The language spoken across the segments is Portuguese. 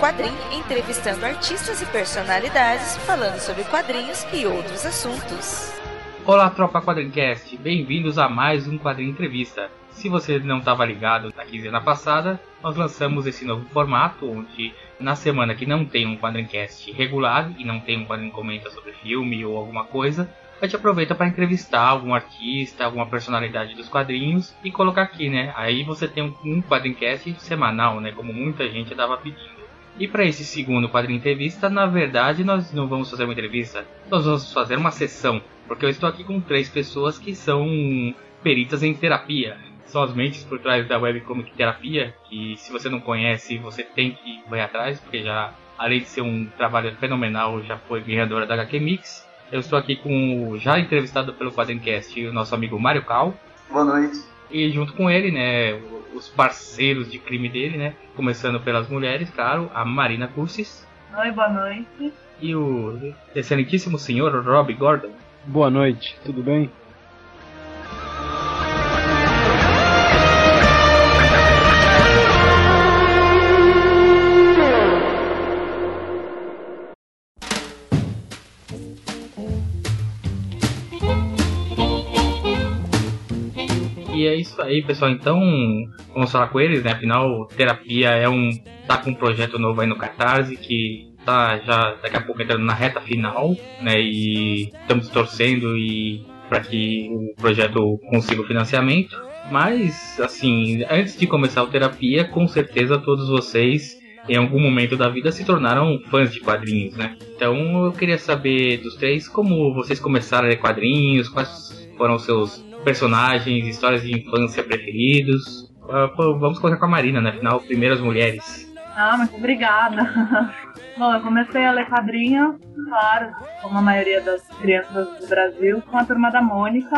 Quadrim, entrevistando artistas e personalidades, falando sobre quadrinhos e outros assuntos. Olá, tropa Quadrincast, bem-vindos a mais um Quadrinho Entrevista. Se você não estava ligado na quinzena passada, nós lançamos esse novo formato, onde na semana que não tem um Quadrincast regular e não tem um quadrinho comenta sobre filme ou alguma coisa, a gente aproveita para entrevistar algum artista, alguma personalidade dos quadrinhos e colocar aqui, né? Aí você tem um, um quadrincast semanal, né? Como muita gente estava pedindo. E para esse segundo quadrinho entrevista, na verdade, nós não vamos fazer uma entrevista, nós vamos fazer uma sessão, porque eu estou aqui com três pessoas que são peritas em terapia. São as mentes por trás da webcomic terapia, que se você não conhece, você tem que ir atrás, porque já, além de ser um trabalho fenomenal, já foi ganhadora da HQ Mix. Eu estou aqui com o já entrevistado pelo Quadrincast, o nosso amigo Mário Cal. Boa noite. E junto com ele, né, os parceiros de crime dele, né, começando pelas mulheres, claro, a Marina Cursis. Oi, boa noite. E o excelentíssimo senhor Rob Gordon. Boa noite, tudo bem? É isso aí, pessoal. Então, vamos falar com eles, né? Afinal, terapia é um. tá com um projeto novo aí no Catarse que tá já daqui a pouco entrando na reta final, né? E estamos torcendo e para que o projeto consiga o financiamento. Mas, assim, antes de começar a terapia, com certeza todos vocês em algum momento da vida se tornaram fãs de quadrinhos, né? Então eu queria saber dos três como vocês começaram a ler quadrinhos, quais foram os seus personagens, histórias de infância preferidos. Uh, vamos começar com a Marina, né? Afinal, primeiras mulheres. Ah, muito obrigada. Bom, eu comecei a ler quadrinhos, claro, como a maioria das crianças do Brasil, com a turma da Mônica.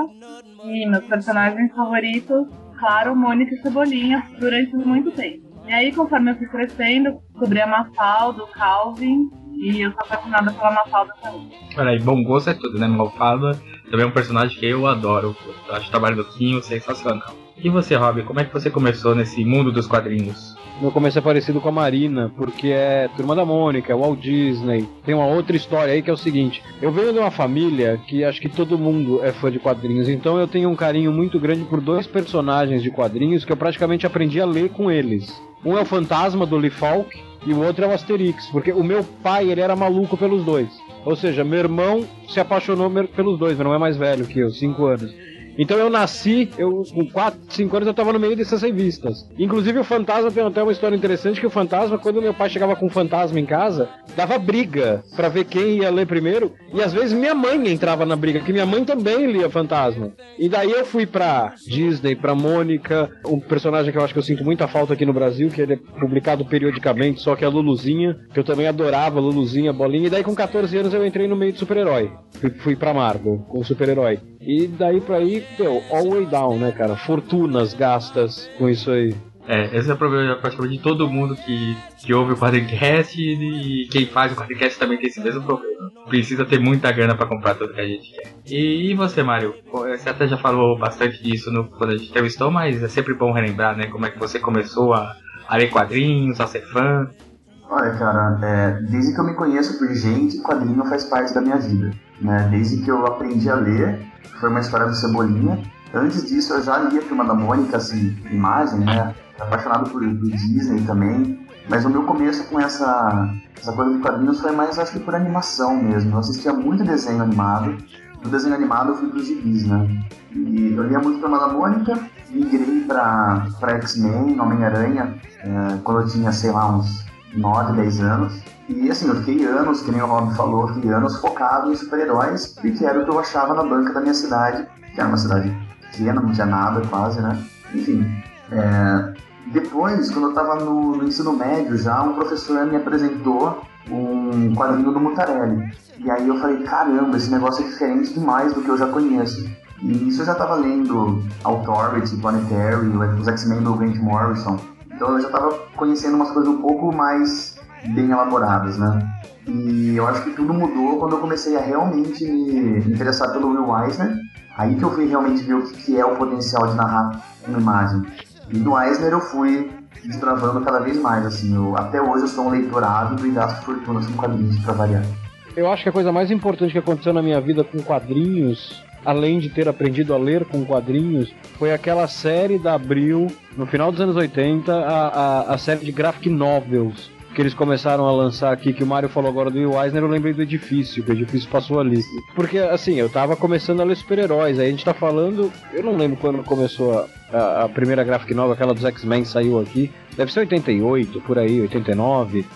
E meus personagens favoritos, claro, Mônica e Cebolinha, durante muito tempo. E aí, conforme eu fui crescendo, descobri a Mafalda, o Calvin, e eu sou apaixonada pela Mafalda também. Olha aí, bom gosto é tudo, né? Mafalda também é um personagem que eu adoro. Eu acho o trabalho do Quinho sensacional. E você, Rob, como é que você começou nesse mundo dos quadrinhos? Meu começo é parecido com a Marina, porque é Turma da Mônica, é Walt Disney. Tem uma outra história aí que é o seguinte: eu venho de uma família que acho que todo mundo é fã de quadrinhos, então eu tenho um carinho muito grande por dois personagens de quadrinhos que eu praticamente aprendi a ler com eles. Um é o Fantasma do Lee Falk e o outro é o Asterix, porque o meu pai ele era maluco pelos dois. Ou seja, meu irmão se apaixonou pelos dois, meu irmão é mais velho que eu, 5 anos. Então eu nasci, eu com 4, 5 anos eu tava no meio dessas revistas. Inclusive o Fantasma tem até uma história interessante que o Fantasma, quando meu pai chegava com o Fantasma em casa, dava briga para ver quem ia ler primeiro, e às vezes minha mãe entrava na briga, que minha mãe também lia Fantasma. E daí eu fui pra Disney, pra Mônica, um personagem que eu acho que eu sinto muita falta aqui no Brasil, que ele é publicado periodicamente, só que é a Luluzinha, que eu também adorava Luluzinha, Bolinha, e daí com 14 anos eu entrei no meio de super-herói. Fui, pra Marvel, com super-herói. E daí pra aí meu, all way down, né, cara? Fortunas gastas com isso aí. É, esse é o problema praticamente de todo mundo que, que ouve o Quadrincast e quem faz o Quadrincast também tem esse mesmo problema. Precisa ter muita grana para comprar tudo que a gente quer. E, e, você, Mário? Você até já falou bastante disso no, quando a gente entrevistou, mas é sempre bom relembrar, né? Como é que você começou a, a ler quadrinhos, a ser fã. Olha, cara, é, desde que eu me conheço por gente, quadrinho faz parte da minha vida. Né? Desde que eu aprendi a ler, foi uma história do Cebolinha. Antes disso, eu já lia Turma da Mônica, assim, imagem, né? Apaixonado por, por Disney também. Mas o meu começo com essa, essa coisa de quadrinhos foi mais, acho que por animação mesmo. Eu assistia muito desenho animado. Do desenho animado eu fui pros gibis, né? E eu lia muito Turma da Mônica, migrei pra, pra X-Men, Homem-Aranha, é, quando eu tinha, sei lá, uns 9, 10 anos. E assim, eu fiquei anos, que nem o Rob falou, fiquei anos focado em super-heróis, e que era o que eu achava na banca da minha cidade, que era uma cidade pequena, não tinha nada quase, né? Enfim. É... Depois, quando eu estava no, no, ensino médio já, um professor me apresentou um quadrinho do Mutarelli. E aí eu falei, caramba, esse negócio é diferente demais do que eu já conheço. E isso eu já estava lendo Authority, Planetary, os X-Men do Grant Morrison. Então eu já estava conhecendo umas coisas um pouco mais bem elaboradas, né? E eu acho que tudo mudou quando eu comecei a realmente me interessar pelo Will Eisner. Aí que eu fui realmente ver o que é o potencial de narrar uma imagem. E do Eisner eu fui desbravando cada vez mais, assim. Eu, até hoje eu sou um leitor ávido e gasto fortunas com quadrinhos pra variar. Eu acho que a coisa mais importante que aconteceu na minha vida com quadrinhos, além de ter aprendido a ler com quadrinhos, foi aquela série da Abril, no final dos anos 80, a, a, a série de graphic novels que eles começaram a lançar aqui, que o Mario falou agora do Will Eisner, eu lembrei do Edifício, que o Edifício passou ali. Porque, assim, eu tava começando a ler super-heróis, aí a gente tá falando, eu não lembro quando começou a, a, a primeira graphic novel, aquela dos X-Men saiu aqui, deve ser 88, por aí, 89.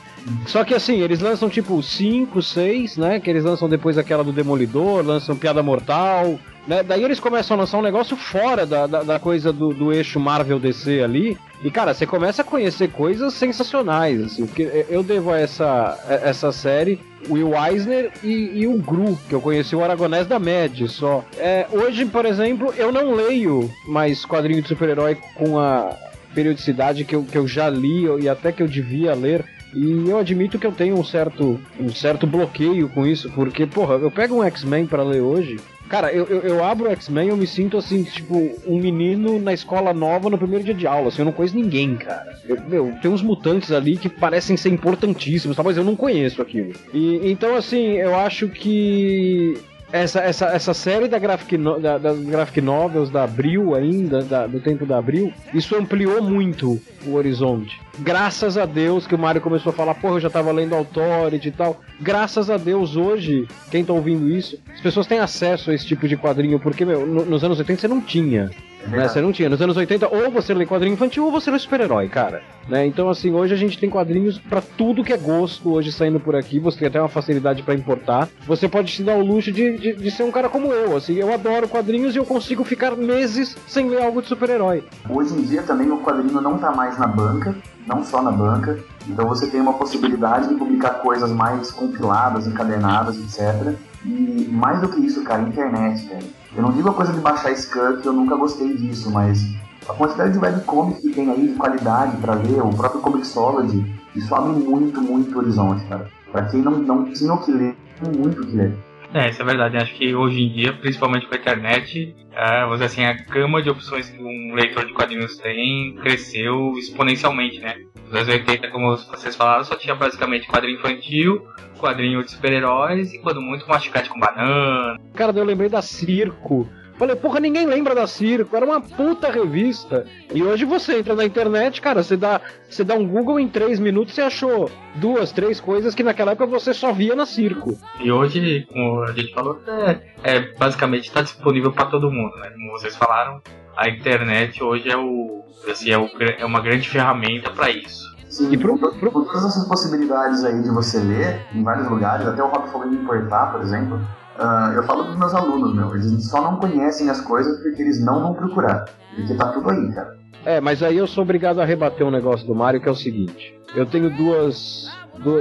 Só que assim, eles lançam tipo 5, 6, né? Que eles lançam depois aquela do Demolidor, lançam Piada Mortal, né? Daí eles começam a lançar um negócio fora da, da, da coisa do, do, eixo Marvel DC ali. E cara, você começa a conhecer coisas sensacionais, assim, porque eu devo a essa, essa série o Will Eisner e, e, o Gru, que eu conheci o Aragonés da Med só. É, hoje, por exemplo, eu não leio mais quadrinhos de super-herói com a periodicidade que eu, que eu já li e até que eu devia ler. E eu admito que eu tenho um certo, um certo bloqueio com isso, porque, porra, eu pego um X-Men para ler hoje, Cara, eu, eu, eu abro o X-Men e eu me sinto assim, tipo, um menino na escola nova no primeiro dia de aula. Assim, eu não conheço ninguém, cara. Eu, meu, tem uns mutantes ali que parecem ser importantíssimos, tá? mas eu não conheço aquilo. E então, assim, eu acho que essa, essa, essa série da graphic, no, da, das graphic novels da Abril ainda, da, do tempo da Abril, isso ampliou muito o horizonte. Graças a Deus que o Mario começou a falar, porra, eu já tava lendo Authority e tal. Graças a Deus, hoje, quem tá ouvindo isso, as pessoas têm acesso a esse tipo de quadrinho, porque, meu, no, nos anos 80 você não tinha. Né? Você não tinha. Nos anos 80, ou você lê quadrinho infantil ou você lê super-herói, cara. Né? Então, assim, hoje a gente tem quadrinhos para tudo que é gosto, hoje saindo por aqui. Você tem até uma facilidade para importar. Você pode se dar o luxo de, de, de, ser um cara como eu. Assim, eu adoro quadrinhos e eu consigo ficar meses sem ler algo de super-herói. Hoje em dia também o quadrinho não tá mais na banca, não só na banca. Então você tem uma possibilidade de publicar coisas mais compiladas, encadenadas, etc. E mais do que isso, cara, internet, velho eu não digo a coisa de baixar Skunk, eu nunca gostei disso, mas a quantidade de webcomics que tem aí de qualidade para ler, o próprio Comixology, isso abre muito, muito horizonte, cara. Pra quem não, não tinha o que ler, tem muito o que ler. É, isso é verdade. Acho que hoje em dia, principalmente com a internet, é, você, assim, a gama de opções que um leitor de quadrinhos tem cresceu exponencialmente, né? Nos anos 80, como vocês falaram, só tinha basicamente quadrinho infantil, quadrinho de super-heróis e quando muito masticate com banana. Cara, eu lembrei da Circo. Falei, porra, ninguém lembra da Circo, era uma puta revista. E hoje você entra na internet, cara, você dá, você dá um Google em três minutos você achou duas, três coisas que naquela época você só via na Circo. E hoje, como a gente falou, é, é basicamente está disponível para todo mundo, né? Como vocês falaram, a internet hoje é o, assim, é, o, é uma grande ferramenta para isso. Sim, e pro, pro... por todas essas possibilidades aí de você ler em vários lugares, até o Rock falou de importar, por exemplo, uh, eu falo pros meus alunos, meu, eles só não conhecem as coisas porque eles não vão procurar. Porque tá tudo aí, cara. É, mas aí eu sou obrigado a rebater um negócio do Mario que é o seguinte: eu tenho duas,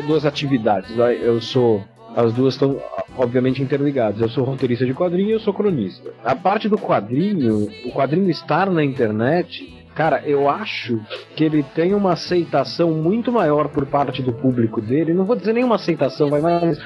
duas atividades. Eu sou. As duas estão, obviamente, interligadas. Eu sou roteirista de quadrinho e eu sou cronista. A parte do quadrinho, o quadrinho estar na internet Cara, eu acho que ele tem uma aceitação muito maior por parte do público dele. Não vou dizer nenhuma aceitação, vai mais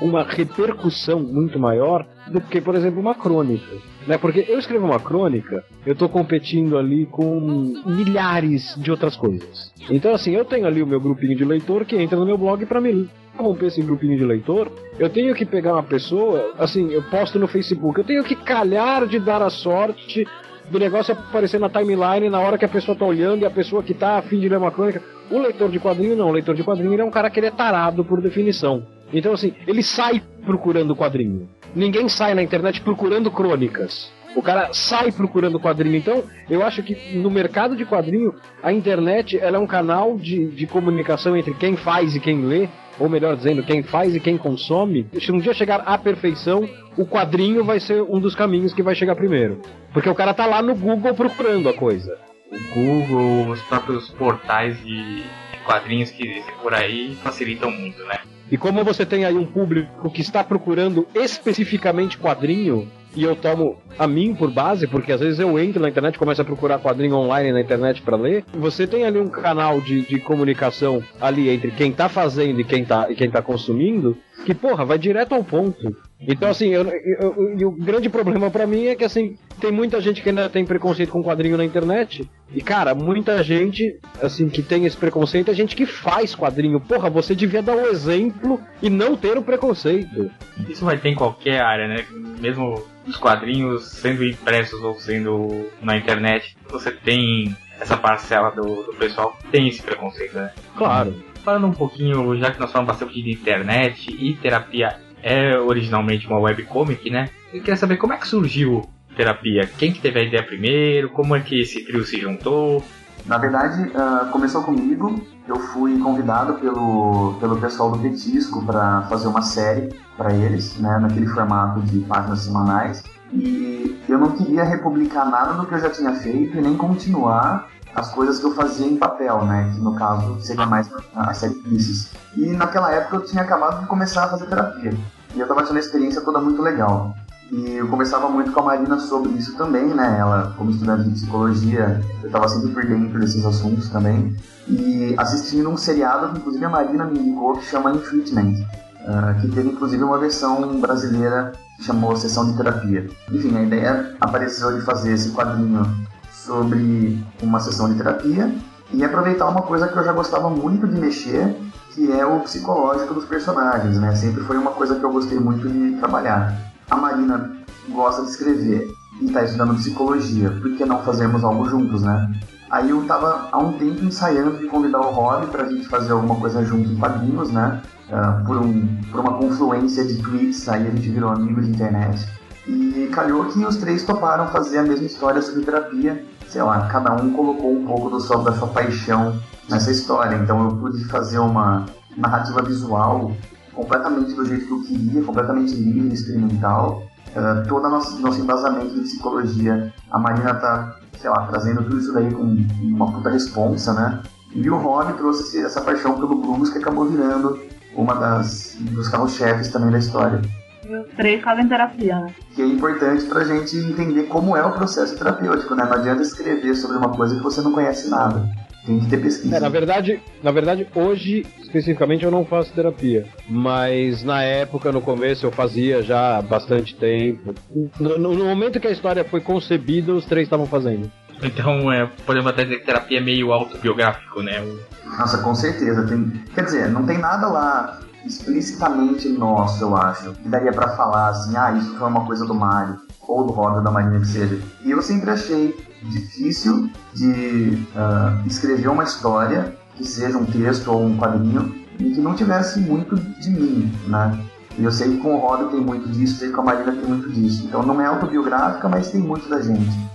uma repercussão muito maior do que, por exemplo, uma crônica. Né? Porque eu escrevo uma crônica, eu estou competindo ali com milhares de outras coisas. Então, assim, eu tenho ali o meu grupinho de leitor que entra no meu blog para me romper esse grupinho de leitor, eu tenho que pegar uma pessoa, assim, eu posto no Facebook, eu tenho que calhar de dar a sorte do negócio aparecer na timeline na hora que a pessoa tá olhando e a pessoa que tá afim de ler uma crônica. O leitor de quadrinho não, o leitor de quadrinho é um cara que ele é tarado por definição. Então, assim, ele sai procurando quadrinho. Ninguém sai na internet procurando crônicas. O cara sai procurando quadrinho. Então, eu acho que no mercado de quadrinho, a internet ela é um canal de, de comunicação entre quem faz e quem lê, ou melhor dizendo, quem faz e quem consome. Se um dia chegar à perfeição, o quadrinho vai ser um dos caminhos que vai chegar primeiro. Porque o cara tá lá no Google procurando a coisa. O Google, os próprios portais de quadrinhos que existem por aí facilitam muito, né? E como você tem aí um público que está procurando especificamente quadrinho, e eu tomo a mim por base, porque às vezes eu entro na internet começo a procurar quadrinho online na internet para ler. Você tem ali um canal de, de comunicação ali entre quem tá fazendo e quem tá, e quem tá consumindo, que, porra, vai direto ao ponto. Então, assim, eu, eu, eu, o grande problema para mim é que, assim, tem muita gente que ainda tem preconceito com quadrinho na internet. E, cara, muita gente, assim, que tem esse preconceito é gente que faz quadrinho. Porra, você devia dar um exemplo e não ter o preconceito. Isso vai ter em qualquer área, né? Mesmo os quadrinhos sendo impressos ou sendo na internet, você tem essa parcela do, do pessoal que tem esse preconceito, né? Claro. Falando um pouquinho, já que nós falamos bastante de internet e terapia é originalmente uma webcomic, né? Eu queria saber como é que surgiu terapia. Quem que teve a ideia primeiro? Como é que esse trio se juntou? Na verdade, uh, começou comigo. Eu fui convidado pelo, pelo pessoal do Petisco para fazer uma série para eles, né, naquele formato de páginas semanais. E eu não queria republicar nada do que eu já tinha feito e nem continuar as coisas que eu fazia em papel, né? Que no caso seria mais a série Pieces. E naquela época eu tinha acabado de começar a fazer terapia. E eu estava achando a experiência toda muito legal. E eu conversava muito com a Marina sobre isso também, né? Ela, como estudante de psicologia, eu estava sempre por dentro desses assuntos também. E assistindo um seriado que, inclusive, a Marina me indicou que chama In Treatment, uh, que teve, inclusive, uma versão brasileira que chamou Sessão de Terapia. Enfim, a ideia apareceu de fazer esse quadrinho sobre uma sessão de terapia e aproveitar uma coisa que eu já gostava muito de mexer, que é o psicológico dos personagens, né? Sempre foi uma coisa que eu gostei muito de trabalhar a Marina gosta de escrever e está estudando psicologia, por que não fazermos algo juntos, né? Aí eu tava há um tempo ensaiando de convidar o Rob pra gente fazer alguma coisa junto em quadrinhos, né? Uh, por, um, por uma confluência de tweets, aí a gente virou amigo de internet. E calhou que os três toparam fazer a mesma história sobre terapia. Sei lá, cada um colocou um pouco do seu, da sua paixão nessa história. Então eu pude fazer uma narrativa visual completamente do jeito que eu queria, completamente livre, experimental. Uh, todo nosso, nosso embasamento de psicologia, a Marina tá, sei lá, trazendo tudo isso daí com uma puta responsa, né? E o Rob trouxe essa paixão pelo blues que acabou virando uma das dos carros-chefes também da história. Os três fazem terapia, né? Que é importante pra gente entender como é o processo terapêutico, né? Não adianta escrever sobre uma coisa que você não conhece nada. Tem que ter pesquisa. É, na verdade, na verdade, hoje, especificamente, eu não faço terapia. Mas na época, no começo, eu fazia já há bastante tempo. No, no momento que a história foi concebida, os três estavam fazendo. Então, é, podemos até dizer que terapia é meio autobiográfico, né? Nossa, com certeza. Tem, quer dizer, não tem nada lá explicitamente nosso, eu acho. Que daria para falar assim, ah, isso foi uma coisa do Mario, ou do Roda da Marina que seja. E eu sempre achei difícil de uh, escrever uma história que seja um texto ou um quadrinho e que não tivesse muito de mim, né? E eu sei que com o Roda tem muito disso, sei que com a Marina tem muito disso. Então não é autobiográfica, mas tem muito da gente.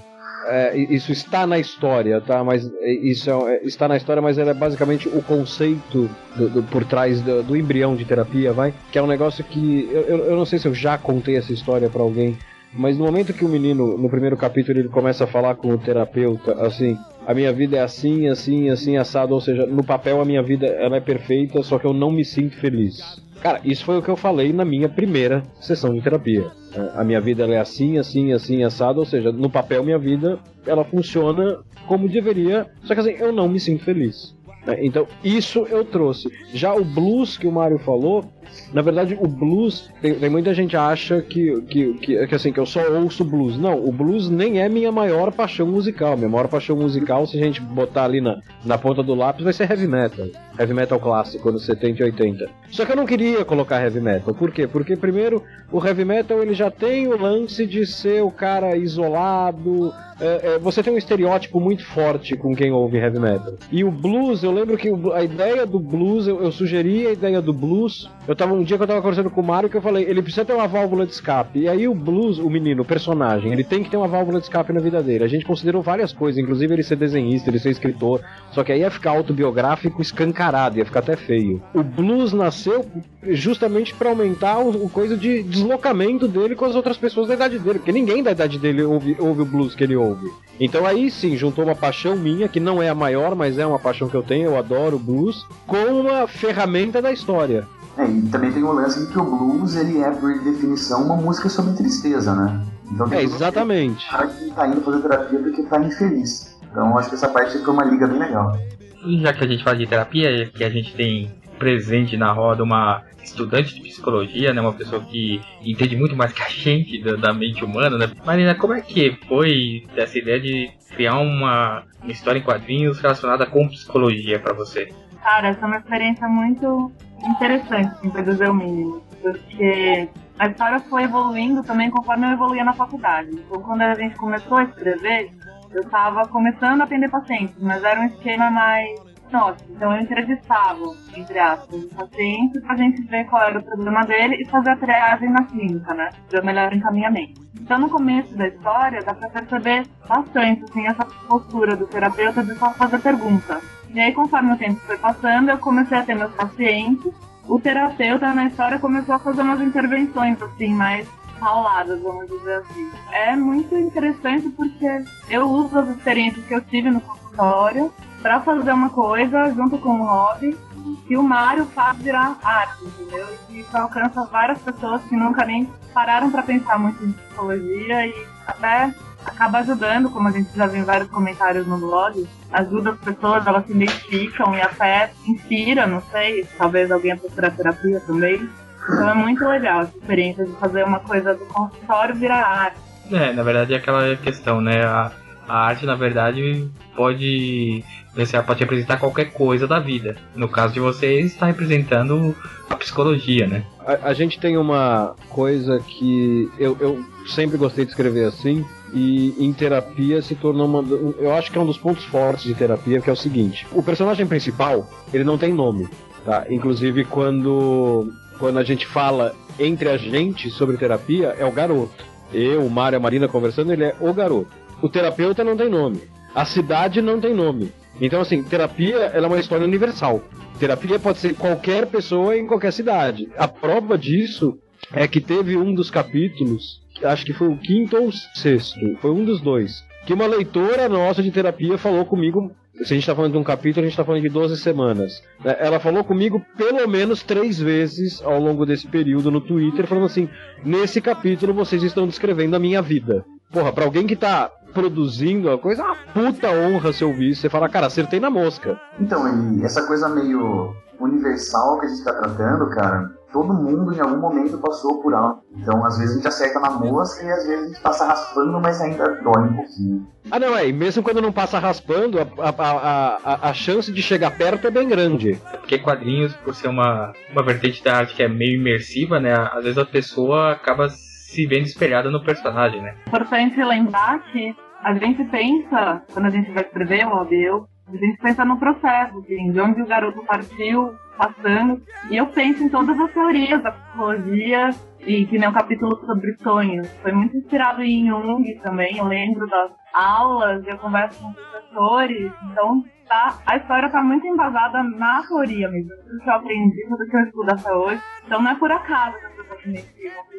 É, isso está na história, tá? Mas é, isso é, é, está na história, mas é basicamente o conceito do, do, por trás do, do, embrião de terapia, vai? Que é um negócio que eu, eu, eu não sei se eu já contei essa história para alguém, mas no momento que o menino, no primeiro capítulo, ele começa a falar com o terapeuta, assim, a minha vida é assim, assim, assim, assado, ou seja, no papel a minha vida ela é perfeita, só que eu não me sinto feliz. Cara, isso foi o que eu falei na minha primeira sessão de terapia. A minha vida é assim, assim, assim, assado, ou seja, no papel minha vida ela funciona como deveria, só que assim, eu não me sinto feliz. Então, isso eu trouxe. Já o blues que o Mário falou, na verdade, o blues, tem, tem, muita gente acha que, que, que, que, assim, que eu só ouço blues. Não, o blues nem é minha maior paixão musical. Minha maior paixão musical, se a gente botar ali na, na ponta do lápis, vai ser heavy metal. Heavy metal clássico, anos 70 e 80. Só que eu não queria colocar heavy metal. Por quê? Porque, primeiro, o heavy metal ele já tem o lance de ser o cara isolado, é, é, você tem um estereótipo muito forte com quem ouve heavy metal. E o blues, eu lembro que a ideia do blues, eu, eu sugeri a ideia do blues. Eu tava um dia que eu tava conversando com o Mario que eu falei, ele precisa ter uma válvula de escape. E aí o blues, o menino, o personagem, ele tem que ter uma válvula de escape na vida dele. A gente considerou várias coisas, inclusive ele ser desenhista, ele ser escritor. Só que aí ia ficar autobiográfico escancarado, ia ficar até feio. O blues nasceu justamente para aumentar o, o, coisa de deslocamento dele com as outras pessoas da idade dele, porque ninguém da idade dele ouve, ouve o blues que ele ouve. Então aí sim, juntou uma paixão minha, que não é a maior, mas é uma paixão que eu tenho, eu adoro blues, com uma ferramenta da história. É, e também tem o lance de que o blues, ele é, por definição, uma música sobre tristeza, né? Então, é, exatamente. O cara que tá indo fazer terapia porque tá infeliz. Então acho que essa parte foi uma liga bem legal. Já que a gente fala de terapia, que a gente tem presente na roda uma estudante de psicologia, né? Uma pessoa que entende muito mais que a gente da, da mente humana, né? Marina, como é que foi essa ideia de criar uma, uma história em quadrinhos relacionada com psicologia para você? Cara, essa é uma experiência muito interessante, assim, para dizer o mínimo. Porque a história foi evoluindo também conforme eu evoluía na faculdade. Então, quando a gente começou a escrever, eu estava começando a atender pacientes, mas era um esquema mais nossa. Então, eu entrevistava, entre aspas, o paciente para a gente ver qual era o problema dele e fazer a triagem na clínica, né? Para melhor encaminhamento. Então, no começo da história, dá para perceber bastante, assim, essa postura do terapeuta de só fazer perguntas. E aí, conforme o tempo foi passando, eu comecei a ter meus pacientes. O terapeuta na história começou a fazer umas intervenções, assim, mais pauladas, vamos dizer assim. É muito interessante porque eu uso as experiências que eu tive no consultório para fazer uma coisa junto com o hobby que o Mário faz virar arte, entendeu? E isso alcança várias pessoas que nunca nem pararam para pensar muito em psicologia e até acaba ajudando, como a gente já viu em vários comentários no blog, ajuda as pessoas, elas se identificam e até inspira, não sei, talvez alguém a procurar terapia também. Então é muito legal essa experiência de fazer uma coisa do consultório virar arte. É, na verdade é aquela questão, né? A, a arte, na verdade, pode você pode representar qualquer coisa da vida. No caso de vocês, está representando a psicologia, né? A, a, gente tem uma coisa que eu, eu sempre gostei de escrever assim, e em terapia se tornou uma. Eu acho que é um dos pontos fortes de terapia, que é o seguinte: o personagem principal, ele não tem nome. Tá? Inclusive, quando, quando a gente fala entre a gente sobre terapia, é o garoto. Eu, o Mário a Marina conversando, ele é o garoto. O terapeuta não tem nome. A cidade não tem nome. Então, assim, terapia ela é uma história universal. Terapia pode ser qualquer pessoa em qualquer cidade. A prova disso é que teve um dos capítulos, acho que foi o quinto ou o sexto, foi um dos dois, que uma leitora nossa de terapia falou comigo. Se a gente está falando de um capítulo, a gente está falando de 12 semanas. Né? Ela falou comigo pelo menos três vezes ao longo desse período no Twitter, falando assim: nesse capítulo vocês estão descrevendo a minha vida. Porra, pra alguém que tá produzindo a coisa, é uma puta honra se ouvir isso. Você fala, cara, acertei na mosca. Então, e essa coisa meio universal que a gente tá tratando, cara, todo mundo em algum momento passou por algo. Então, às vezes a gente acerta na mosca e às vezes a gente passa raspando, mas ainda dói um pouquinho. Ah, não, é. E mesmo quando não passa raspando, a, a, a, a chance de chegar perto é bem grande. Porque quadrinhos, por ser uma, uma vertente da arte que é meio imersiva, né? Às vezes a pessoa acaba se vendo espelhada no personagem, né? Importante lembrar que a gente pensa, quando a gente vai escrever o eu, a gente pensa no processo, assim, de onde o garoto partiu, passando. E eu penso em todas as teorias da psicologia, e que nem um capítulo sobre sonhos. Foi muito inspirado em Jung também, eu lembro das aulas, eu converso com professores, então tá, a história está muito embasada na teoria mesmo, tudo que eu aprendi, tudo que eu estudo até hoje. Então não é por acaso que eu estou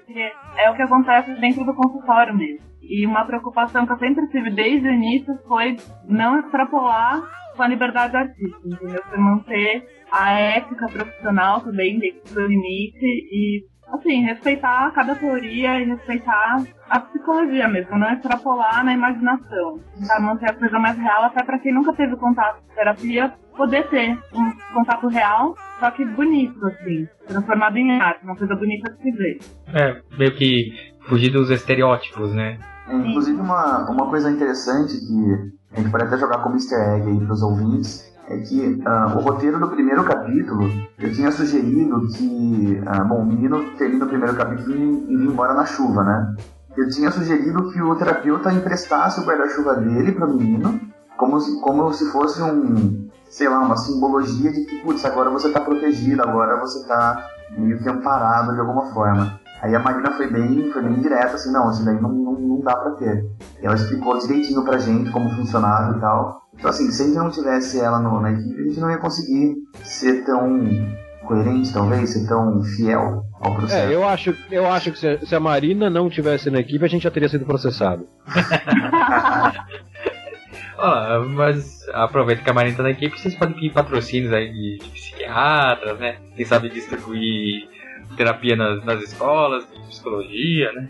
porque é o que acontece dentro do consultório mesmo. E uma preocupação que eu sempre tive desde o início foi não extrapolar com a liberdade artística, entendeu? Foi manter a ética profissional também dentro do limite e, assim, respeitar cada teoria e respeitar a psicologia mesmo, não extrapolar na imaginação. Tentar manter a coisa mais real, até para quem nunca teve contato com terapia, poder ter um contato real, só que bonito, assim, transformado em arte, uma coisa bonita de se ver. É, meio que fugir dos estereótipos, né? É, inclusive, uma, uma coisa interessante que a gente pode até jogar como easter egg aí para os ouvintes é que uh, o roteiro do primeiro capítulo eu tinha sugerido que, uh, bom, o menino termina o primeiro capítulo e indo embora na chuva, né? Eu tinha sugerido que o terapeuta emprestasse o guarda-chuva dele para o menino, como se, como se fosse um, sei lá, uma simbologia de que, putz, agora você está protegido, agora você está meio que amparado de alguma forma. Aí a Marina foi bem, foi bem direta, assim, não, isso daí não, não, não dá pra ter. E ela explicou direitinho pra gente como funcionava e tal. Então, assim, se a gente não tivesse ela no, na equipe, a gente não ia conseguir ser tão coerente, talvez, ser tão fiel ao processo. É, eu acho, eu acho que se, se a Marina não tivesse na equipe, a gente já teria sido processado. oh, mas aproveita que a Marina tá na equipe, vocês podem pedir patrocínios aí de, de psiquiatras, né? Quem sabe distribuir terapia nas, nas escolas, psicologia, né?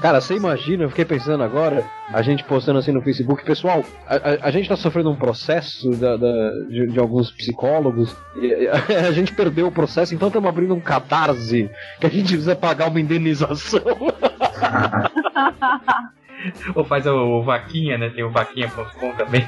Cara, você imagina, eu fiquei pensando agora, a gente postando assim no Facebook, pessoal, a, a, a gente tá sofrendo um processo da, da de, de, alguns psicólogos, a, a, gente perdeu o processo, então estamos abrindo um catarse que a gente precisa pagar uma indenização. Ou faz o, vaquinha, né? Tem o vaquinha.com também.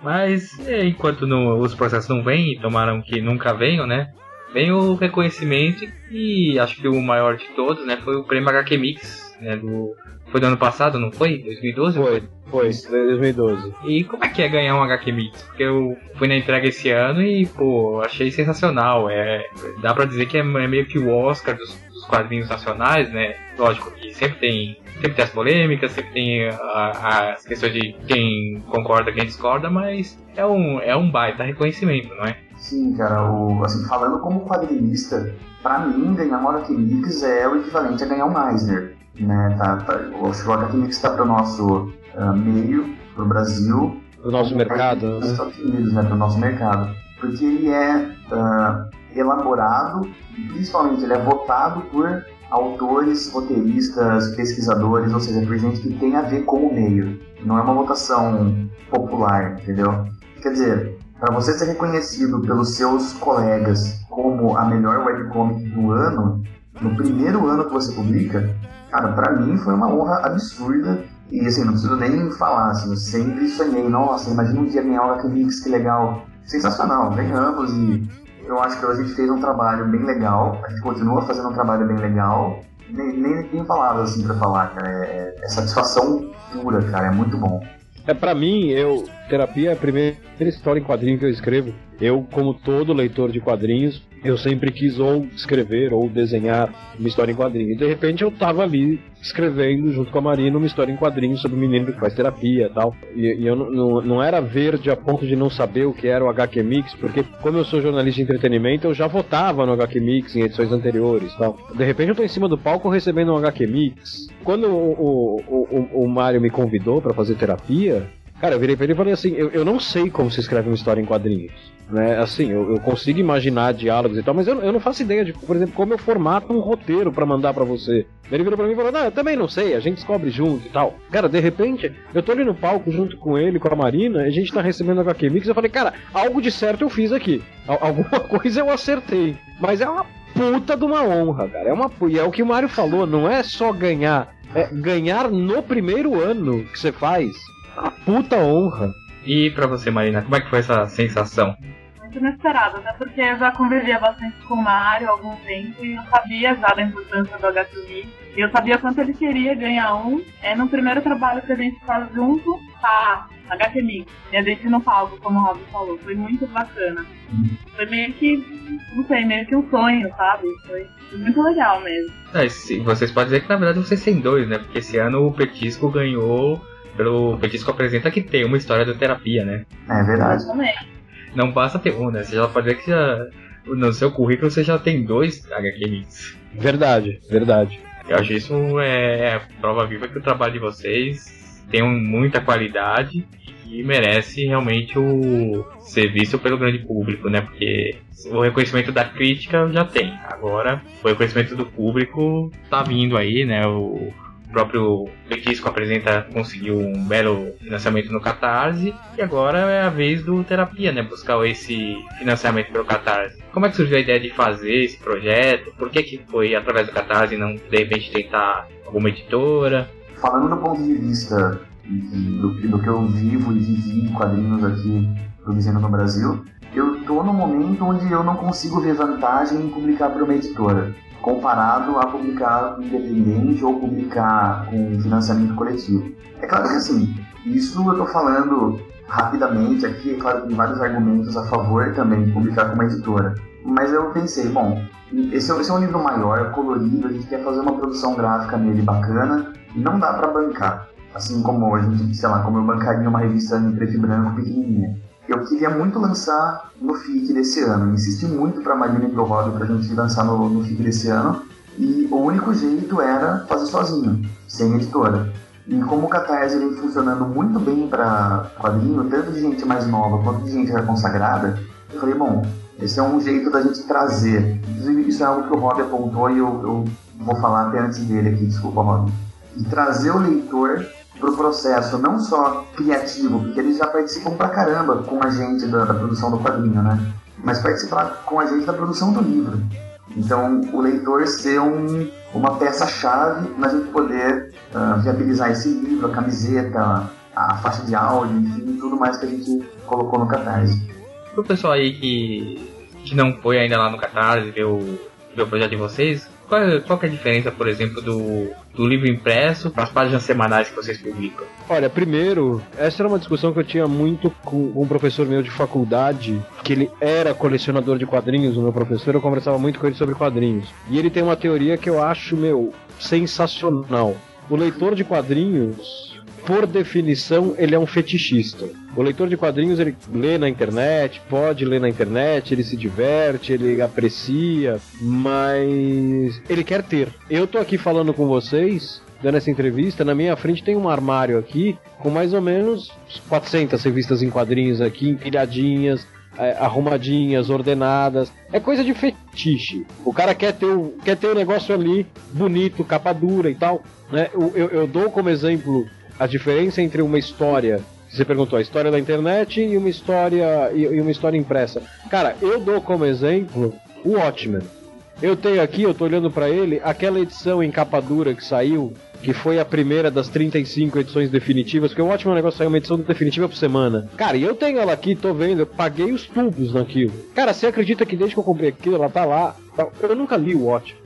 Mas é, enquanto no, os processos não vêm, tomaram que nunca venham, né? Vem o reconhecimento e acho que o maior de todos, né? Foi o prêmio HQ Mix, né? Do, foi do ano passado, não foi? 2012? Foi, foi, 2012. E como é que é ganhar um HQ Mix? Porque eu fui na entrega esse ano e, pô, achei sensacional. É, dá pra dizer que é, é meio que o Oscar dos, dos quadrinhos nacionais, né? Lógico que sempre tem sempre tem as polêmicas, sempre tem a, as questões de quem concorda, quem discorda, mas é um, é um baita reconhecimento, não é? Sim, cara, o, assim, falando como quadrinista, pra mim, ganhar um HQ Mix é o equivalente a ganhar um Eisner. Né? Tá, tá, o HQ Mix está pro nosso uh, meio, pro Brasil. Pro nosso mercado. Né? Estados Unidos, né? Pro nosso mercado. Porque ele é uh, elaborado, principalmente ele é votado por autores, roteiristas, pesquisadores, ou seja, por gente que tem a ver com o meio. Não é uma votação popular, entendeu? Quer dizer, para você ser reconhecido pelos seus colegas como a melhor webcomic do ano, no primeiro ano que você publica, cara, para mim foi uma honra absurda. E assim, não preciso nem falar, assim, eu sempre sonhei, nossa, imagina um dia ganhar o Mix, que legal. Sensacional, ganhamos e eu acho que a gente fez um trabalho bem legal, a gente continua fazendo um trabalho bem legal. Nem, nem tem palavras assim pra falar, cara. É, é satisfação pura, cara. É muito bom. É para mim, eu terapia é a primeira história em quadrinho que eu escrevo. Eu, como todo leitor de quadrinhos, eu sempre quis ou escrever ou desenhar uma história em quadrinho. E de repente eu tava ali escrevendo junto com a Marina uma história em quadrinho sobre um menino que faz terapia e tal. E, e eu não, era verde a ponto de não saber o que era o HQ Mix, porque como eu sou jornalista de entretenimento, eu já votava no HQ Mix em edições anteriores tal. De repente eu tô em cima do palco recebendo um HQ Mix. Quando o, o, o, o Mário me convidou para fazer terapia, Cara, eu virei pra ele e falei assim: eu, eu não sei como se escreve uma história em quadrinhos. Né? Assim, eu, eu consigo imaginar diálogos e tal, mas eu, eu não faço ideia de, por exemplo, como eu formato um roteiro para mandar para você. Ele virou pra mim e falou: Não, eu também não sei, a gente descobre junto e tal. Cara, de repente, eu tô ali no palco junto com ele, com a Marina, a gente tá recebendo a HQ Mix. Eu falei: Cara, algo de certo eu fiz aqui. Alguma coisa eu acertei. Mas é uma puta de uma honra, cara. É uma é o que o Mário falou, não é só ganhar, é ganhar no primeiro ano que você faz a puta honra. E para você, Marina, como é que foi essa sensação? Muito inesperado, até porque eu já convivia bastante com o Mario há algum tempo e eu sabia já da importância do HTML. E eu sabia quanto ele queria ganhar um. É no primeiro trabalho que a gente faz junto, tá, HTML. E a gente no palco, como o Rob falou. Foi muito bacana. Foi meio que, não sei, meio que um sonho, sabe? Foi muito legal mesmo. É, vocês podem dizer que na verdade vocês têm dois, né? Porque esse ano o Petisco ganhou pelo Petisco apresenta que tem uma história de terapia, né? É verdade. Não basta ter um, né? Você já pode ver que já, no seu currículo você já tem dois HQ Mix. Verdade, verdade. Eu acho isso é, é prova viva que o trabalho de vocês tem muita qualidade e merece realmente o ser visto pelo grande público, né? Porque o reconhecimento da crítica já tem. Agora, o reconhecimento do público tá vindo aí, né? O, próprio Petisco apresenta, conseguiu um belo financiamento no Catarse e agora é a vez do Terapia, né? Buscar esse financiamento pelo Catarse. Como é que surgiu a ideia de fazer esse projeto? Por que, que foi através do Catarse e não de repente tentar alguma editora? Falando do ponto de vista do, do que eu vivo e vivi em quadrinhos aqui produzindo no Brasil, eu tô no momento onde eu não consigo ver vantagem em publicar para uma editora comparado a publicar independente ou publicar com financiamento coletivo. É claro que assim, isso eu estou falando rapidamente aqui, é claro que tem vários argumentos a favor também de publicar com uma editora. Mas eu pensei, bom, esse é, esse é um livro maior, colorido, a gente quer fazer uma produção gráfica nele bacana, e não dá para bancar. Assim como a gente, sei lá, como eu bancaria uma revista em preto e branco pequenininha eu queria muito lançar no FIC desse ano. Insisti muito para a Marina e para o Rob para a gente lançar no, no FIC desse ano. E o único jeito era fazer sozinho, sem editora. E como o Catarse vem funcionando muito bem para quadrinho, tanto de gente mais nova quanto de gente já consagrada, eu falei, bom, esse é um jeito da gente trazer. Inclusive, isso é algo que o Rob apontou e eu, eu vou falar até antes dele aqui, desculpa, Rob. e trazer o leitor para o processo não só criativo, porque eles já participam pra caramba com a gente da, da produção do quadrinho, né? Mas participar com a gente da produção do livro. Então, o leitor ser um, uma peça-chave na gente poder uh, viabilizar esse livro, a camiseta, a faixa de áudio, enfim, tudo mais que a gente colocou no Catarse. Pro pessoal aí que, que não foi ainda lá no Catarse ver o, ver o projeto de vocês, qual, qual é a diferença, por exemplo, do, do livro impresso para as páginas semanais que vocês publicam? Olha, primeiro, essa era uma discussão que eu tinha muito com, um professor meu de faculdade, que ele era colecionador de quadrinhos, o meu professor, eu conversava muito com ele sobre quadrinhos. E ele tem uma teoria que eu acho, meu, sensacional. O leitor de quadrinhos por definição, ele é um fetichista. O leitor de quadrinhos, ele lê na internet, pode ler na internet, ele se diverte, ele aprecia, mas ele quer ter. Eu tô aqui falando com vocês, dando essa entrevista, na minha frente tem um armário aqui com mais ou menos 400 revistas em quadrinhos aqui, empilhadinhas, é, arrumadinhas, ordenadas. É coisa de fetiche. O cara quer ter o, quer ter o negócio ali bonito, capa dura e tal. Né? Eu, eu, eu dou como exemplo a diferença entre uma história você perguntou a história da internet e uma história e uma história impressa. Cara, eu dou como exemplo o Watchmen. Eu tenho aqui, eu tô olhando para ele, aquela edição em capa dura que saiu, que foi a primeira das 35 edições definitivas, porque o Watchmen é negócio saiu uma edição definitiva por semana. Cara, e eu tenho ela aqui, tô vendo, eu paguei os tubos naquilo. Cara, você acredita que desde que eu comprei aquilo, ela tá lá? Eu nunca li o Watchmen.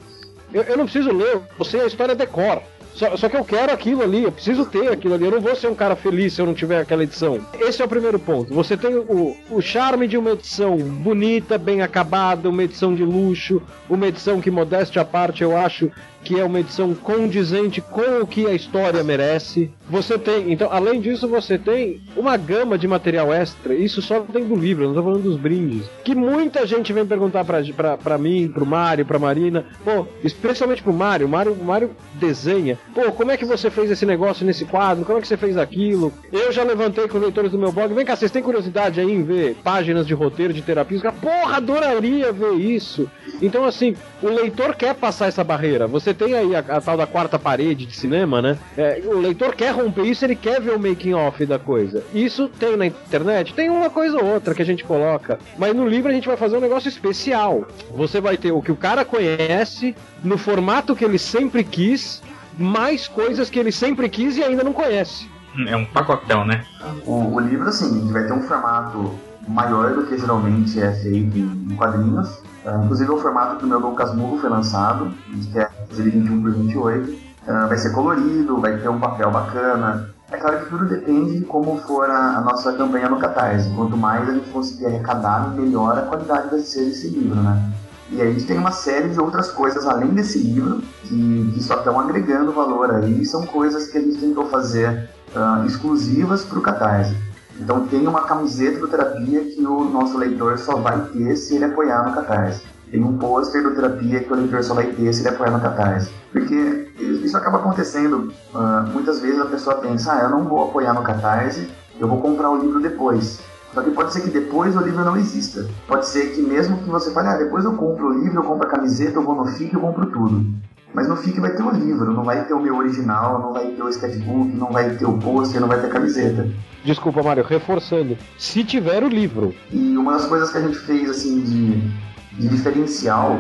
Eu, eu não preciso ler, você a história decora. Só, só, que eu quero aquilo ali, eu preciso ter aquilo ali. Eu não vou ser um cara feliz se eu não tiver aquela edição. Esse é o primeiro ponto. Você tem o, o charme de uma edição bonita, bem acabada, uma edição de luxo, uma edição que, modéstia à parte, eu acho que é uma edição condizente com o que a história merece. Você tem, então, além disso, você tem uma gama de material extra. Isso só tem do livro, não tô falando dos brindes. Que muita gente vem perguntar pra, pra, pra mim, pro Mário, pra Marina. Pô, especialmente pro Mário. O Mário, Mário desenha. Pô, como é que você fez esse negócio nesse quadro? Como é que você fez aquilo? Eu já levantei com leitores do meu blog. Vem cá, vocês têm curiosidade aí em ver páginas de roteiro de terapia? Porra, adoraria ver isso. Então, assim, o leitor quer passar essa barreira. Você tem aí a, a tal da quarta parede de cinema, né? É, o leitor quer romper isso, ele quer ver o making off da coisa. Isso tem na internet? Tem uma coisa ou outra que a gente coloca. Mas no livro a gente vai fazer um negócio especial. Você vai ter o que o cara conhece, no formato que ele sempre quis, mais coisas que ele sempre quis e ainda não conhece. É um pacotão, né? O, o livro, assim, vai ter um formato maior do que geralmente é feito em quadrinhos. Uh, inclusive o formato do meu Lucas Murro foi lançado, que é de 21 por 28. Uh, vai ser colorido, vai ter um papel bacana. É claro que tudo depende de como for a, a nossa campanha no Catarse. Quanto mais a gente conseguir arrecadar, melhor a qualidade vai ser desse livro, né? E a gente tem uma série de outras coisas além desse livro que, que só estão agregando valor aí. São coisas que a gente tentou fazer uh, exclusivas para o Catarse. Então tem uma camiseta do Terapia que o nosso leitor só vai ter se ele apoiar no Catarse. Tem um pôster do Terapia que o leitor só vai ter se ele apoiar no Catarse. Porque isso acaba acontecendo. Uh, muitas vezes a pessoa pensa, ah, eu não vou apoiar no Catarse, eu vou comprar o livro depois. Só que pode ser que depois o livro não exista. Pode ser que mesmo que você fale, ah, depois eu compro o livro, eu compro a camiseta, eu vou no FIC, eu compro tudo. Mas no FIC vai ter o livro, não vai ter o meu original, não vai ter o sketchbook, não vai ter o pôster, não vai ter a camiseta. Desculpa, Mário, reforçando. Se tiver o livro. E uma das coisas que a gente fez, assim, de, de diferencial,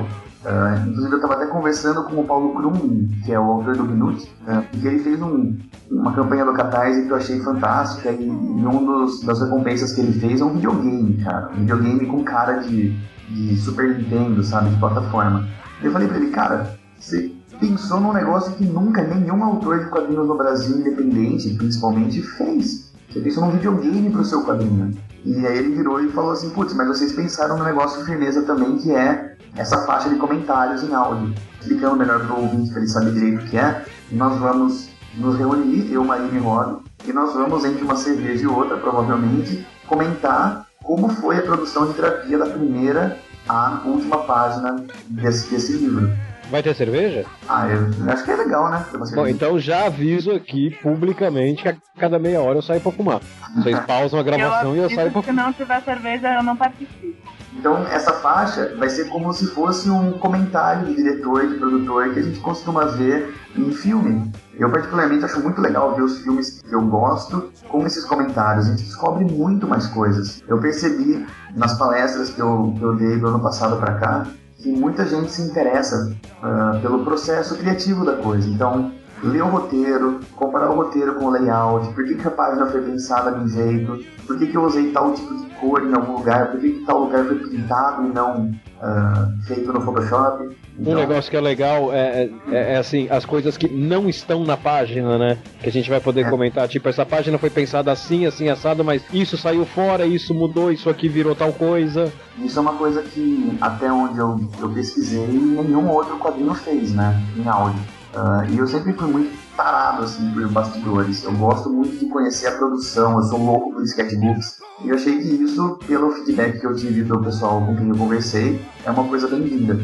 uh, inclusive eu estava até conversando com o Paulo Krum, que é o autor do Gnut, uh, que ele fez um, uma campanha do Catarse que eu achei fantástica e, e um dos, das recompensas que ele fez é um videogame, cara. Um videogame com cara de, de Super Nintendo, sabe, de plataforma. Eu falei pra ele, cara, você pensou num negócio que nunca nenhum autor de quadrinhos no Brasil independente, principalmente, fez. Você pensou num videogame pro seu quadrinho. E aí ele virou e falou assim, putz, mas vocês pensaram no negócio de firmeza também, que é essa faixa de comentários em áudio. Explicando melhor pro ouvinte, para ele saber direito o que é. Nós vamos nos reunir, eu, Marina e Rob, e nós vamos, entre uma cerveja e outra, provavelmente, comentar como foi a produção de terapia da primeira à última página desse, desse livro. Vai ter cerveja? Ah, eu acho que é legal, né? Bom, então já aviso aqui publicamente que a cada meia hora eu saio pra fumar. Vocês pausam a gravação eu e eu saio pra fumar. Se não tiver cerveja, eu não participo. Então, essa faixa vai ser como se fosse um comentário de diretor, de produtor, que a gente costuma ver em filme. Eu, particularmente, acho muito legal ver os filmes que eu gosto com esses comentários. A gente descobre muito mais coisas. Eu percebi nas palestras que eu, que eu dei do ano passado para cá que muita gente se interessa uh, pelo processo criativo da coisa. Então, ler o roteiro, comparar o roteiro com o layout, por que, que a página foi pensada de um jeito, por que, que eu usei tal tipo de cor em algum lugar, por que, que tal lugar foi pintado e não uh, feito no Photoshop. Então... Um negócio que é legal é, é, é, assim, as coisas que não estão na página, né? Que a gente vai poder é. comentar, tipo, essa página foi pensada assim, assim, assado, mas isso saiu fora, isso mudou, isso aqui virou tal coisa. Isso é uma coisa que, até onde eu, eu pesquisei, nenhum outro quadrinho fez, né? Em áudio. Uh, e eu sempre fui muito tarado assim por bastidores. Eu gosto muito de conhecer a produção, eu sou louco por sketchbooks. E eu achei que isso, pelo feedback que eu tive do pessoal com quem eu conversei, é uma coisa bem-vinda.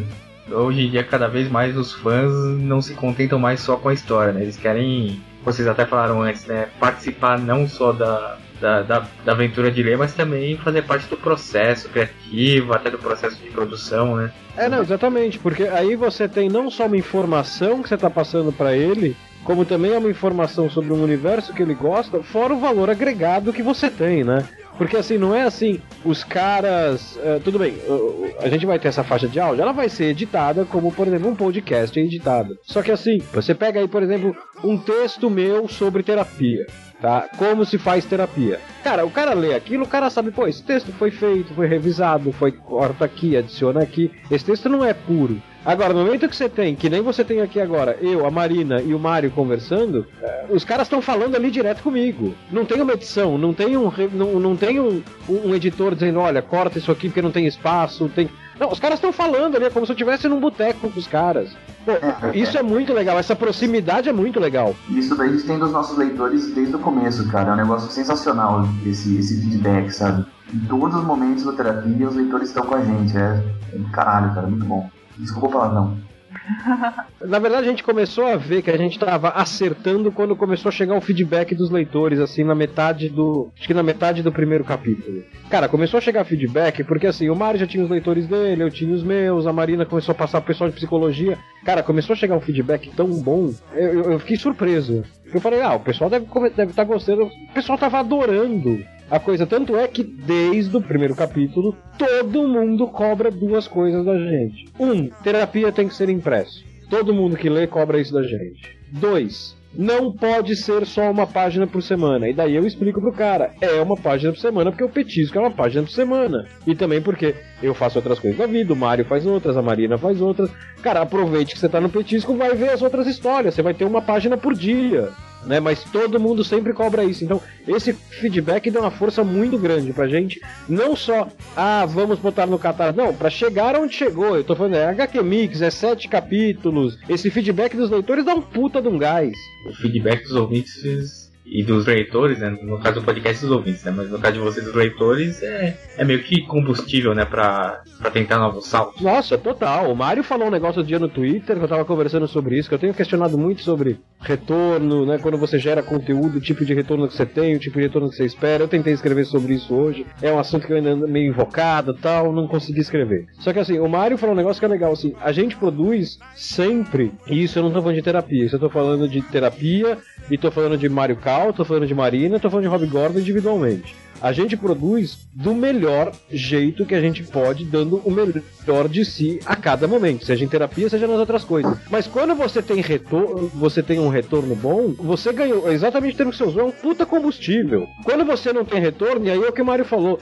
Hoje em dia, cada vez mais os fãs não se contentam mais só com a história, né? Eles querem, vocês até falaram antes, né? Participar não só da, da, da, da, aventura de ler, mas também fazer parte do processo criativo, até do processo de produção, né? É, não, exatamente, porque aí você tem não só uma informação que você está passando para ele, como também é uma informação sobre um universo que ele gosta, fora o valor agregado que você tem, né? Porque assim, não é assim, os caras. Uh, tudo bem, uh, a gente vai ter essa faixa de áudio, ela vai ser editada como, por exemplo, um podcast é editado. Só que assim, você pega aí, por exemplo, um texto meu sobre terapia tá? Como se faz terapia. Cara, o cara lê aquilo, o cara sabe, pô, esse texto foi feito, foi revisado, foi corta aqui, adiciona aqui. Esse texto não é puro. Agora, no momento que você tem, que nem você tem aqui agora, eu, a Marina e o Mário conversando, é, os caras estão falando ali direto comigo. Não tem uma edição, não tem um, não, não tem um, um editor dizendo, olha, corta isso aqui porque não tem espaço, tem. Não, os caras estão falando ali, é como se eu estivesse num boteco com os caras. Pô, isso é muito legal, essa proximidade é muito legal. Isso daí a gente tem dos nossos leitores desde o começo, cara. É um negócio sensacional esse, esse feedback, sabe? Em todos os momentos da terapia, os leitores estão com a gente. É, é caralho, cara, muito bom. Desculpa o palavrão. Na verdade, a gente começou a ver que a gente estava acertando quando começou a chegar o feedback dos leitores, assim, na metade do. Acho que na metade do primeiro capítulo. Cara, começou a chegar feedback, porque assim, o Mário já tinha os leitores dele, eu tinha os meus, a Marina começou a passar pro pessoal de psicologia. Cara, começou a chegar um feedback tão bom, eu, eu, eu fiquei surpreso. Eu falei, ah, o pessoal deve estar deve tá gostando, o pessoal tava adorando a coisa. Tanto é que desde o primeiro capítulo, todo mundo cobra duas coisas da gente. Um, terapia tem que ser impresso. Todo mundo que lê cobra isso da gente. Dois, não pode ser só uma página por semana. E daí eu explico pro cara, é uma página por semana porque o petisco é uma página por semana. E também porque eu faço outras coisas da vida, o Mário faz outras, a Marina faz outras. Cara, aproveite que você tá no petisco, vai ver as outras histórias. Você vai ter uma página por dia né? Mas todo mundo sempre cobra isso. Então, esse feedback dá uma força muito grande pra gente. Não só, ah, vamos botar no Catar. Não, pra chegar onde chegou. Eu tô falando, é HQ Mix, é sete capítulos. Esse feedback dos leitores dá um puta de um gás. O feedback dos ouvintes e dos leitores, né? No caso do podcast dos ouvintes, né? Mas no caso de vocês, dos leitores, é, é meio que combustível, né? Pra, pra tentar novos saltos. Nossa, total. O Mário falou um negócio dia no Twitter, que eu tava conversando sobre isso, que eu tenho questionado muito sobre retorno, né? Quando você gera conteúdo, o tipo de retorno que você tem, o tipo de retorno que você espera. Eu tentei escrever sobre isso hoje. É um assunto que eu ainda meio invocado tal, não consegui escrever. Só que assim, o Mário falou um negócio que é legal, assim, a gente produz sempre, e isso eu não tô falando de terapia, isso eu tô falando de terapia e tô falando de Mario Cal, tô falando de Marina, tô falando de Rob Gordon individualmente. A gente produz do melhor jeito que a gente pode, dando o melhor de si a cada momento, seja em terapia, seja nas outras coisas. Mas quando você tem retorno, você tem um retorno bom, você ganhou exatamente o termo que você usou, é um puta combustível. Quando você não tem retorno, e aí é o que o Mário falou,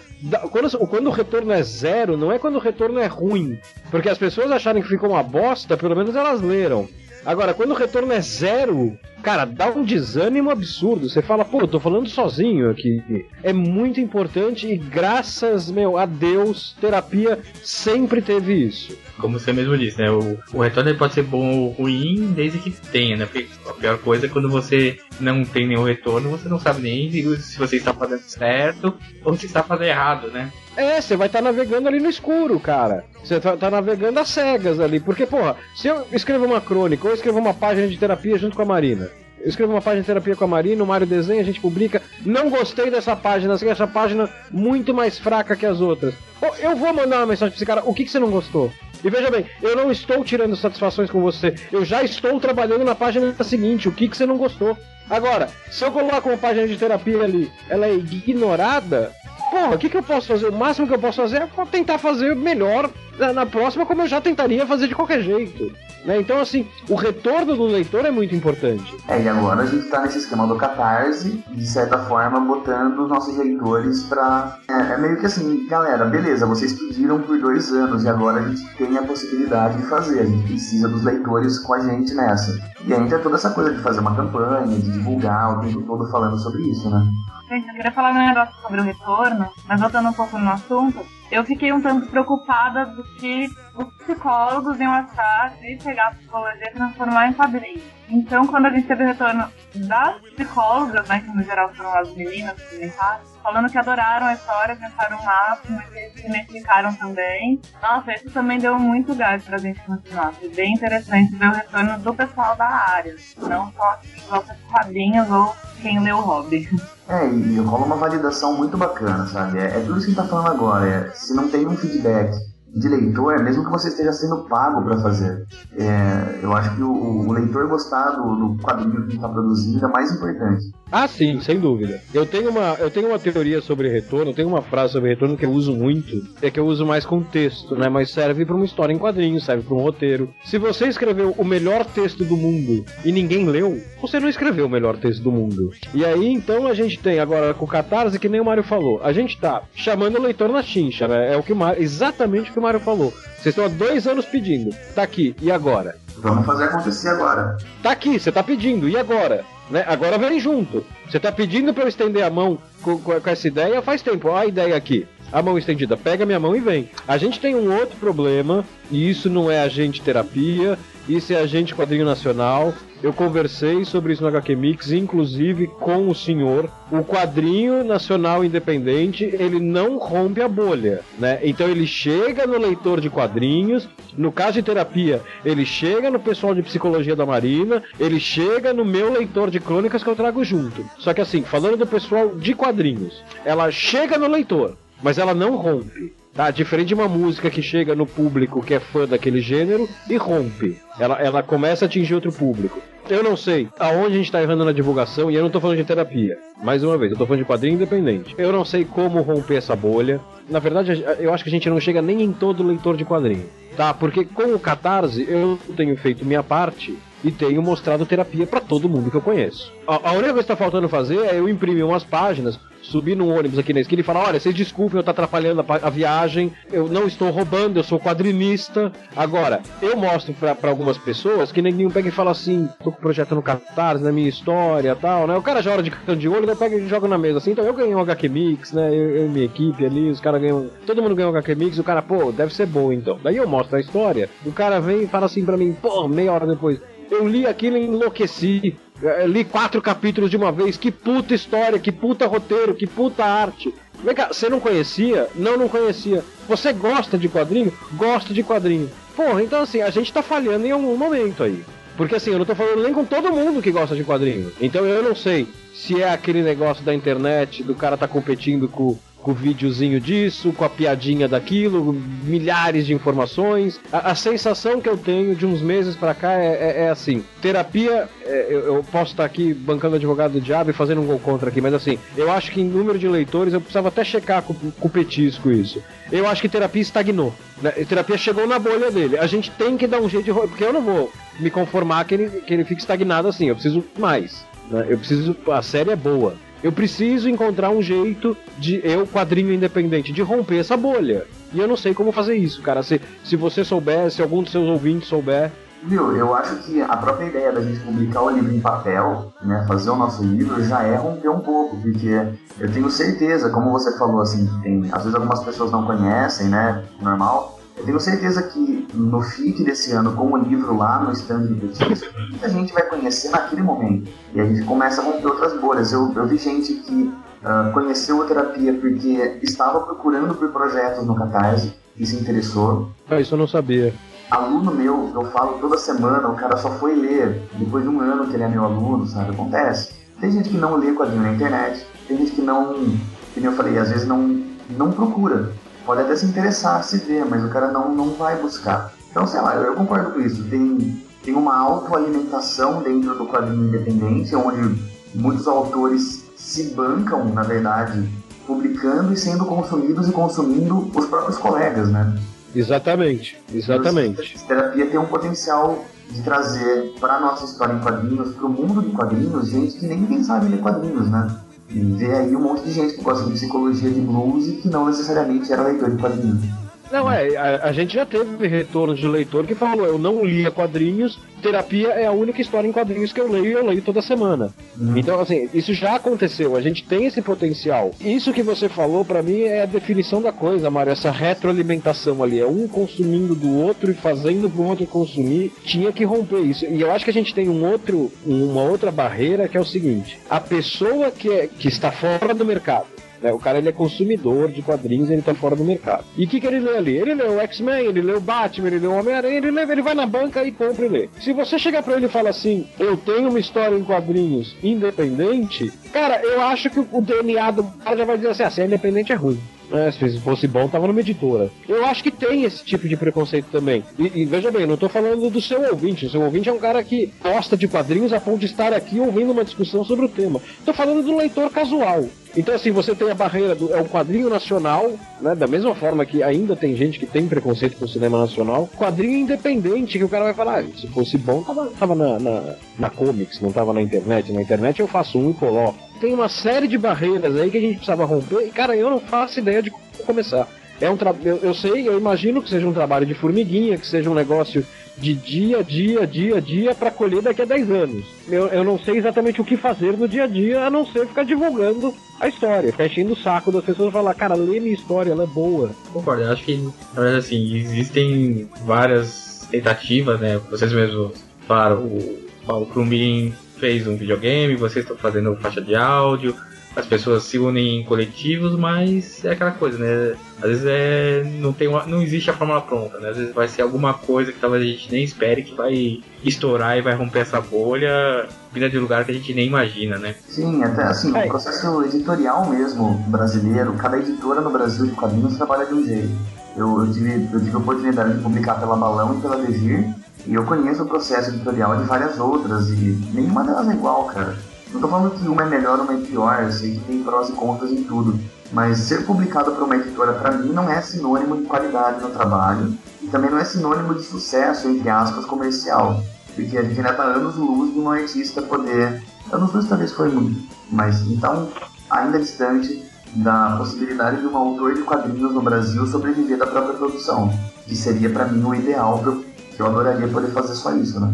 quando, quando o retorno é zero, não é quando o retorno é ruim. Porque as pessoas acharem que ficou uma bosta, pelo menos elas leram. Agora, quando o retorno é zero, cara, dá um desânimo absurdo. Você fala, pô, eu tô falando sozinho aqui. É muito importante e graças, meu, a Deus, terapia sempre teve isso. Como você mesmo disse, né? O, o retorno pode ser bom ou ruim desde que tenha, né? Porque a pior coisa é quando você não tem nenhum retorno, você não sabe nem se você está fazendo certo ou se está fazendo errado, né? É, você vai estar tá navegando ali no escuro, cara. Você tá, tá, navegando às cegas ali. Porque, porra, se eu escrevo uma crônica ou escrevo uma página de terapia junto com a Marina, Eu escrevo uma página de terapia com a Marina, o Mário desenha, a gente publica. Não gostei dessa página, assim, essa página muito mais fraca que as outras. Pô, eu vou mandar uma mensagem pra esse cara, o que, que você não gostou? E veja bem, eu não estou tirando satisfações com você, eu já estou trabalhando na página seguinte, o que, que você não gostou? Agora, se eu coloco uma página de terapia ali, ela é ignorada, porra, o que, que eu posso fazer? O máximo que eu posso fazer é tentar fazer melhor na próxima, como eu já tentaria fazer de qualquer jeito. Né? Então, assim, o retorno do leitor é muito importante. É, e agora a gente está nesse esquema do Catarse, de certa forma, botando os nossos leitores para é, é, meio que assim, galera, beleza, vocês pediram por dois anos e agora a gente tem a possibilidade de fazer, a gente precisa dos leitores com a gente nessa. E entra toda essa coisa de fazer uma campanha, de divulgar o tempo todo falando sobre isso, né? Gente, eu queria falar um negócio sobre o retorno, mas voltando um pouco no assunto, eu fiquei um tanto preocupada do que os psicólogos iam achar de pegar a psicologia e transformar em quadrinhos. Então, quando a gente teve o retorno das psicólogas, né, que no geral foram as meninas que comentaram, falando que adoraram a história, pensaram o máximo, e se identificaram também. Nossa, isso também deu muito gás pra gente continuar. Foi bem interessante ver o retorno do pessoal da área, não só quem gosta de quadrinhos ou quem lê o hobby. É, e rola uma validação muito bacana, sabe? É, é tudo isso que a gente tá falando agora. É, se não tem um feedback de leitor, mesmo que você esteja sendo pago para fazer. É, eu acho que o, o leitor gostar do, do quadrinho que está produzindo é mais importante. Ah, sim, sem dúvida. Eu tenho uma, eu tenho uma teoria sobre retorno, tenho uma frase sobre retorno que eu uso muito, é que eu uso mais com texto, né? Mas serve para uma história em quadrinhos, serve para um roteiro. Se você escreveu o melhor texto do mundo e ninguém leu, você não escreveu o melhor texto do mundo. E aí, então, a gente tem agora com o Catarse, que nem o Mário falou, a gente tá chamando o leitor na chincha, né? É o que Mário, exatamente o que o Mário falou. Vocês estão há dois anos pedindo. Tá aqui, e agora? Vamos fazer acontecer agora. Tá aqui, você tá pedindo, e agora? Né? Agora vem junto. Você tá pedindo para eu estender a mão com, com, com essa ideia faz tempo. Olha a ideia aqui a mão estendida, pega minha mão e vem. A gente tem um outro problema, e isso não é agente terapia, isso é agente quadrinho nacional. Eu conversei sobre isso no HQ Mix, inclusive com o senhor. O quadrinho nacional independente, ele não rompe a bolha, né? Então ele chega no leitor de quadrinhos, no caso de terapia, ele chega no pessoal de psicologia da Marina, ele chega no meu leitor de crônicas que eu trago junto. Só que assim, falando do pessoal de quadrinhos, ela chega no leitor, mas ela não rompe. Tá? Diferente de uma música que chega no público que é fã daquele gênero e rompe. Ela, ela começa a atingir outro público. Eu não sei aonde a gente está errando na divulgação, e eu não estou falando de terapia. Mais uma vez, eu estou falando de quadrinho independente. Eu não sei como romper essa bolha. Na verdade, eu acho que a gente não chega nem em todo leitor de quadrinho. Tá? Porque com o Catarse, eu tenho feito minha parte e tenho mostrado terapia para todo mundo que eu conheço. A, a única coisa que está faltando fazer é eu imprimir umas páginas subir num ônibus aqui na esquina e falar: olha, vocês desculpem, eu tô atrapalhando a, a, viagem, eu não estou roubando, eu sou quadrinista. Agora, eu mostro para algumas pessoas que nenhum pega e fala assim: tô com o projeto no Catarse, na minha história tal, né? O cara já hora de cartão de olho, né? Pega e joga na mesa assim. Então eu ganhei um HQ Mix, né? Eu, eu e minha equipe ali, os caras ganham. Todo mundo ganhou um HQ Mix, o cara, pô, deve ser bom então. Daí eu mostro a história, o cara vem e fala assim pra mim: pô, meia hora depois. Eu li aquilo e enlouqueci. Eu li quatro capítulos de uma vez. Que puta história, que puta roteiro, que puta arte. Vem cá, você não conhecia? Não, não conhecia. Você gosta de quadrinho? Gosto de quadrinho. Porra, então assim, a gente tá falhando em algum momento aí. Porque assim, eu não tô falando nem com todo mundo que gosta de quadrinho. Então eu não sei se é aquele negócio da internet, do cara tá competindo com com o videozinho disso, com a piadinha daquilo, milhares de informações. A, a sensação que eu tenho de uns meses para cá é, é, é, assim: terapia, é, eu, eu, posso estar aqui bancando advogado do diabo e fazendo um gol contra aqui, mas assim, eu acho que em número de leitores eu precisava até checar com, com o petisco isso. Eu acho que terapia estagnou. Né? Terapia chegou na bolha dele. A gente tem que dar um jeito de. Porque eu não vou me conformar que ele, que ele fique estagnado assim. Eu preciso mais. Né? Eu preciso. A série é boa. Eu preciso encontrar um jeito de eu, quadrinho independente, de romper essa bolha. E eu não sei como fazer isso, cara. Se, se você souber, se algum dos seus ouvintes souber. Viu, eu acho que a própria ideia da gente publicar o livro em papel, né, fazer o nosso livro, já é romper um pouco, porque eu tenho certeza, como você falou, assim, tem, às vezes algumas pessoas não conhecem, né, normal, eu tenho certeza que no FIC desse ano, com o livro lá no stand do Petisco, muita gente vai conhecer naquele momento. E a gente começa a romper outras bolhas. Eu, eu vi gente que uh, conheceu a terapia porque estava procurando por projetos no Catarse e se interessou. Ah, isso eu não sabia. aluno meu, eu falo toda semana, o cara só foi ler depois de um ano que ele é meu aluno, sabe? Acontece. Tem gente que não lê quadrinho na internet, tem gente que não, como eu falei, às vezes não, não procura. Pode até se interessar, se ver, mas o cara não, não vai buscar. Então, sei lá, eu, eu concordo com isso. Tem, tem uma autoalimentação dentro do quadrinho independente, onde muitos autores se bancam, na verdade, publicando e sendo consumidos e consumindo os próprios colegas, né? Exatamente, exatamente. A terapia tem um potencial de trazer para a nossa história em quadrinhos, para o mundo de quadrinhos, gente que nem, nem sabe ler quadrinhos, né? E ver aí um monte de gente que gosta de psicologia de blues e que não necessariamente era leitor de quadrinhos. Não, é, a, a, gente já teve retornos de leitor que falou, eu não lia quadrinhos, terapia é a única história em quadrinhos que eu leio e eu leio toda semana. Uhum. Então, assim, isso já aconteceu, a gente tem esse potencial. Isso que você falou, para mim, é a definição da coisa, Mário, essa retroalimentação ali, é um consumindo do outro e fazendo pro outro consumir, tinha que romper isso. E eu acho que a gente tem um outro, uma outra barreira que é o seguinte, a pessoa que, é, que está fora do mercado, né? O cara ele é consumidor de quadrinhos, ele tá fora do mercado. E o que, que ele lê ali? Ele lê o X-Men, ele lê o Batman, ele lê o Homem-Aranha, ele, lê, ele vai na banca e compra e lê. Se você chegar pra ele e falar assim, eu tenho uma história em quadrinhos independente, cara, eu acho que o DNA do cara já vai dizer assim, ah, se é independente é ruim. É, se fosse bom, tava numa editora. Eu acho que tem esse tipo de preconceito também. E, e, veja bem, não tô falando do seu ouvinte. O seu ouvinte é um cara que gosta de quadrinhos a ponto de estar aqui ouvindo uma discussão sobre o tema. Tô falando do leitor casual. Então, assim, você tem a barreira do. É um quadrinho nacional, né? Da mesma forma que ainda tem gente que tem preconceito com o cinema nacional. Quadrinho independente, que o cara vai falar, ah, se fosse bom, tava, tava na, na, na comics, não tava na internet. Na internet eu faço um e coloco. Tem uma série de barreiras aí que a gente precisava romper, e, cara, eu não faço ideia de começar. É um tra... eu, eu sei, eu imagino que seja um trabalho de formiguinha, que seja um negócio de dia a dia, dia a dia, para colher daqui a 10 anos. Eu, eu não sei exatamente o que fazer no dia a dia, a não ser ficar divulgando a história, ficar enchendo o saco das pessoas e falar, cara, lê minha história, ela é boa. Concordo, eu acho que, na verdade, assim, existem várias tentativas, né? Vocês mesmos falaram, o Paulo Crumbin fez um videogame, vocês estão fazendo faixa de áudio, as pessoas se unem em coletivos, mas é aquela coisa, né? Às vezes é, não, tem uma, não existe a fórmula pronta, né? Às vezes vai ser alguma coisa que talvez a gente nem espere que vai estourar e vai romper essa bolha vinda de lugar que a gente nem imagina, né? Sim, até assim, é. o processo editorial mesmo brasileiro, cada editora no Brasil de quadrinhos trabalha de um jeito. Eu, eu, tive, eu tive a oportunidade de publicar pela Balão e pela Degir, e eu conheço o processo editorial de várias outras, e nenhuma delas é igual, cara. Não tô falando que uma é melhor, uma é pior, eu sei que tem prós e contras em tudo. Mas ser publicado por uma editora, para mim, não é sinônimo de qualidade no trabalho e também não é sinônimo de sucesso, entre aspas, comercial. Porque a gente ainda tá anos luz de um artista poder. Anos luz talvez foi muito, mas então, ainda distante da possibilidade de um autor de quadrinhos no Brasil sobreviver da própria produção, que seria para mim o ideal, que eu adoraria poder fazer só isso, né?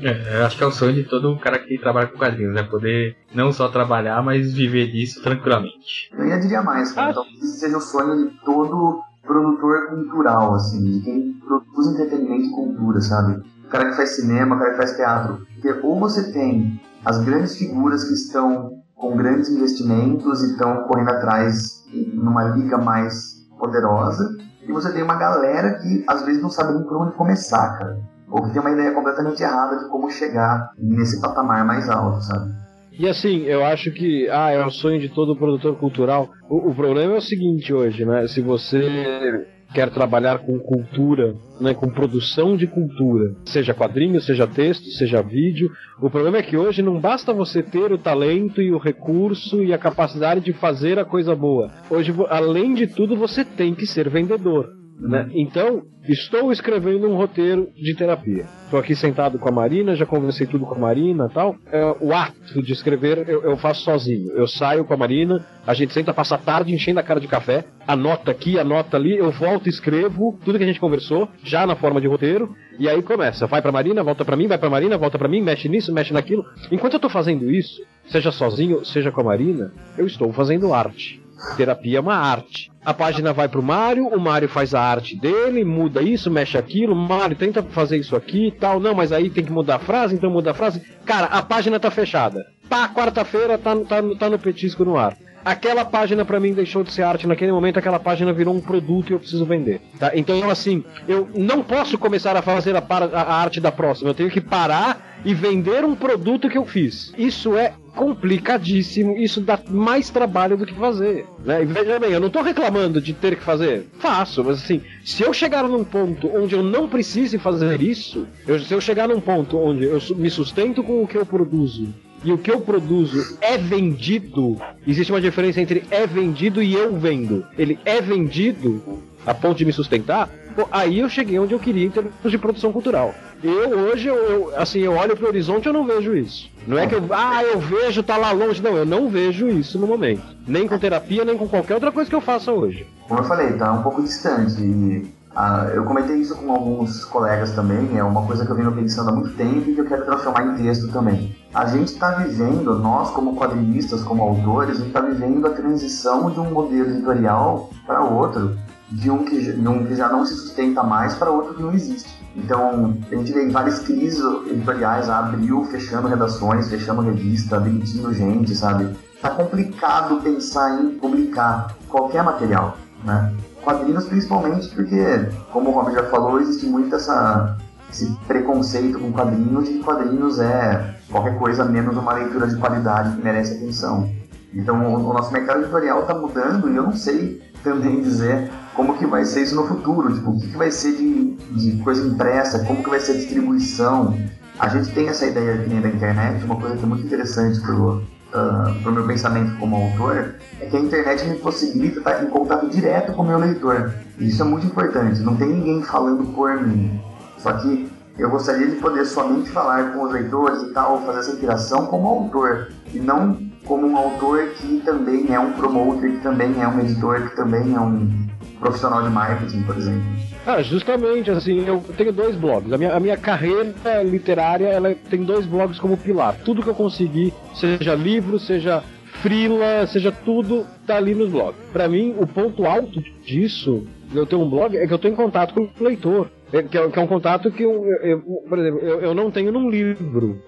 É, acho que é o sonho de todo cara que trabalha com quadrinhos, né? Poder não só trabalhar, mas viver disso tranquilamente. Eu ia diria mais, cara. Ah. Então, esse seja o sonho de todo produtor cultural, assim, de quem produz entretenimento e cultura, sabe? O cara que faz cinema, o cara que faz teatro. Porque ou você tem as grandes figuras que estão com grandes investimentos e estão correndo atrás numa liga mais poderosa, e você tem uma galera que às vezes não sabe nem por onde começar, cara ou que tem uma ideia completamente errada de como chegar nesse patamar mais alto, sabe? E assim, eu acho que, ah, é o sonho de todo produtor cultural. O, o problema é o seguinte hoje, né? Se você quer trabalhar com cultura, né, com produção de cultura, seja quadrinho, seja texto, seja vídeo. O problema é que hoje não basta você ter o talento e o recurso e a capacidade de fazer a coisa boa. Hoje, além de tudo, você tem que ser vendedor. Né? Então, estou escrevendo um roteiro de terapia. Estou aqui sentado com a Marina, já conversei tudo com a Marina tal. É, o ato de escrever eu, eu, faço sozinho. Eu saio com a Marina, a gente senta, passa a tarde enchendo a cara de café, anota aqui, anota ali, eu volto escrevo tudo que a gente conversou, já na forma de roteiro, e aí começa. Vai pra Marina, volta pra mim, vai pra Marina, volta pra mim, mexe nisso, mexe naquilo. Enquanto eu estou fazendo isso, seja sozinho, seja com a Marina, eu estou fazendo arte. Terapia é uma arte. A página vai pro Mário, o Mário faz a arte dele, muda isso, mexe aquilo, Mário tenta fazer isso aqui e tal. Não, mas aí tem que mudar a frase, então muda a frase. Cara, a página tá fechada. Pá, quarta-feira tá, tá, tá no petisco no ar. aquela página para mim deixou de ser arte naquele momento, aquela página virou um produto e eu preciso vender. Tá? Então, assim, eu não posso começar a fazer a, a arte da próxima, eu tenho que parar e vender um produto que eu fiz. Isso é complicadíssimo, isso dá mais trabalho do que fazer. Né? E veja bem, eu não estou reclamando de ter que fazer. Faço, mas assim, se eu chegar num ponto onde eu não precise fazer isso, eu, se eu chegar num ponto onde eu me sustento com o que eu produzo e o que eu produzo é vendido, existe uma diferença entre é vendido e eu vendo. Ele é vendido a ponto de me sustentar, aí eu cheguei onde eu queria em termos de produção cultural. Eu hoje, eu, assim, eu olho pro horizonte e eu não vejo isso. Não é que eu, ah, eu vejo, tá lá longe. Não, eu não vejo isso no momento. Nem com terapia, nem com qualquer outra coisa que eu faça hoje. Como eu falei, tá um pouco distante. E, ah, eu comentei isso com alguns colegas também, é uma coisa que eu venho pensando há muito tempo e que eu quero transformar em texto também. A gente está vivendo, nós como quadrinistas, como autores, a gente está vivendo a transição de um modelo editorial para outro, de um, que, de um que já não se sustenta mais para outro que não existe. Então, a gente vê várias crises editoriais, abriu, fechando redações, fechando revista, demitindo gente, sabe? Tá complicado pensar em publicar qualquer material, né? Quadrinhos principalmente porque, como o Robin já falou, existe muito essa, esse preconceito com quadrinhos de quadrinhos é qualquer coisa menos uma leitura de qualidade que merece atenção. Então, o, o nosso mercado editorial está mudando e eu não sei também dizer como que vai ser isso no futuro, tipo, o que, que vai ser de, de coisa impressa, como que vai ser a distribuição. A gente tem essa ideia que nem da internet, uma coisa que é muito interessante pro, uh, pro meu pensamento como autor, é que a internet me possibilita estar em contato direto com o meu leitor. E isso é muito importante, não tem ninguém falando por mim. Só que eu gostaria de poder somente falar com os leitores e tal, fazer essa interação como autor, e não como um autor que também é um promoter, que também é um editor, que também é um profissional de marketing, por exemplo? Ah, justamente, assim, eu tenho dois blogs. A minha, a minha carreira literária, ela tem dois blogs como pilar. Tudo que eu consegui, seja livro, seja frila, seja tudo, tá ali nos blogs. Para mim, o ponto alto disso, eu ter um blog, é que eu tô em contato com o leitor. É, que, é, que é um contato que, eu, eu, por exemplo, eu, eu não tenho num livro.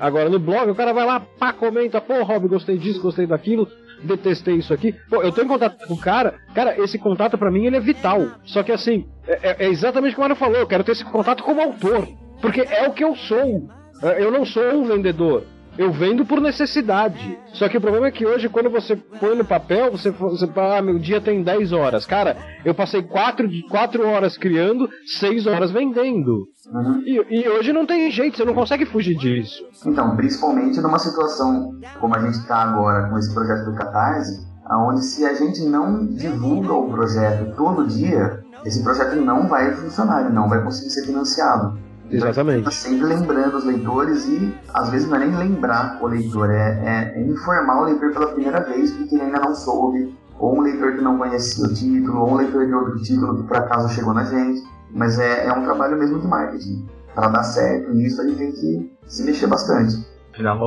Agora, no blog, o cara vai lá, pá, comenta, pô, Rob, gostei disso, gostei daquilo, detestei isso aqui. Pô, eu tô em contato com o cara, cara, esse contato para mim ele é vital. Só que assim, é, é exatamente como ele falou, eu quero ter esse contato como autor. Porque é o que eu sou. É, eu não sou um vendedor. Eu vendo por necessidade. Só que o problema é que hoje, quando você põe no papel, você, você fala, ah, meu dia tem 10 horas. Cara, eu passei 4, 4 horas criando, 6 horas vendendo. Uhum. E, e, hoje não tem jeito, você não consegue fugir disso. Então, principalmente numa situação como a gente está agora com esse projeto do Catarse, onde se a gente não divulga o projeto todo dia, esse projeto não vai funcionar, ele não vai conseguir ser financiado. Exatamente. Tá sempre lembrando os leitores e às vezes não é nem lembrar o leitor, é, é, informar o leitor pela primeira vez porque ele ainda não soube, ou um leitor que não conhecia o título, ou um leitor de outro título que por acaso chegou na gente. Mas é, é um trabalho mesmo de marketing. Para dar certo nisso, a gente tem que se mexer bastante. Afinal,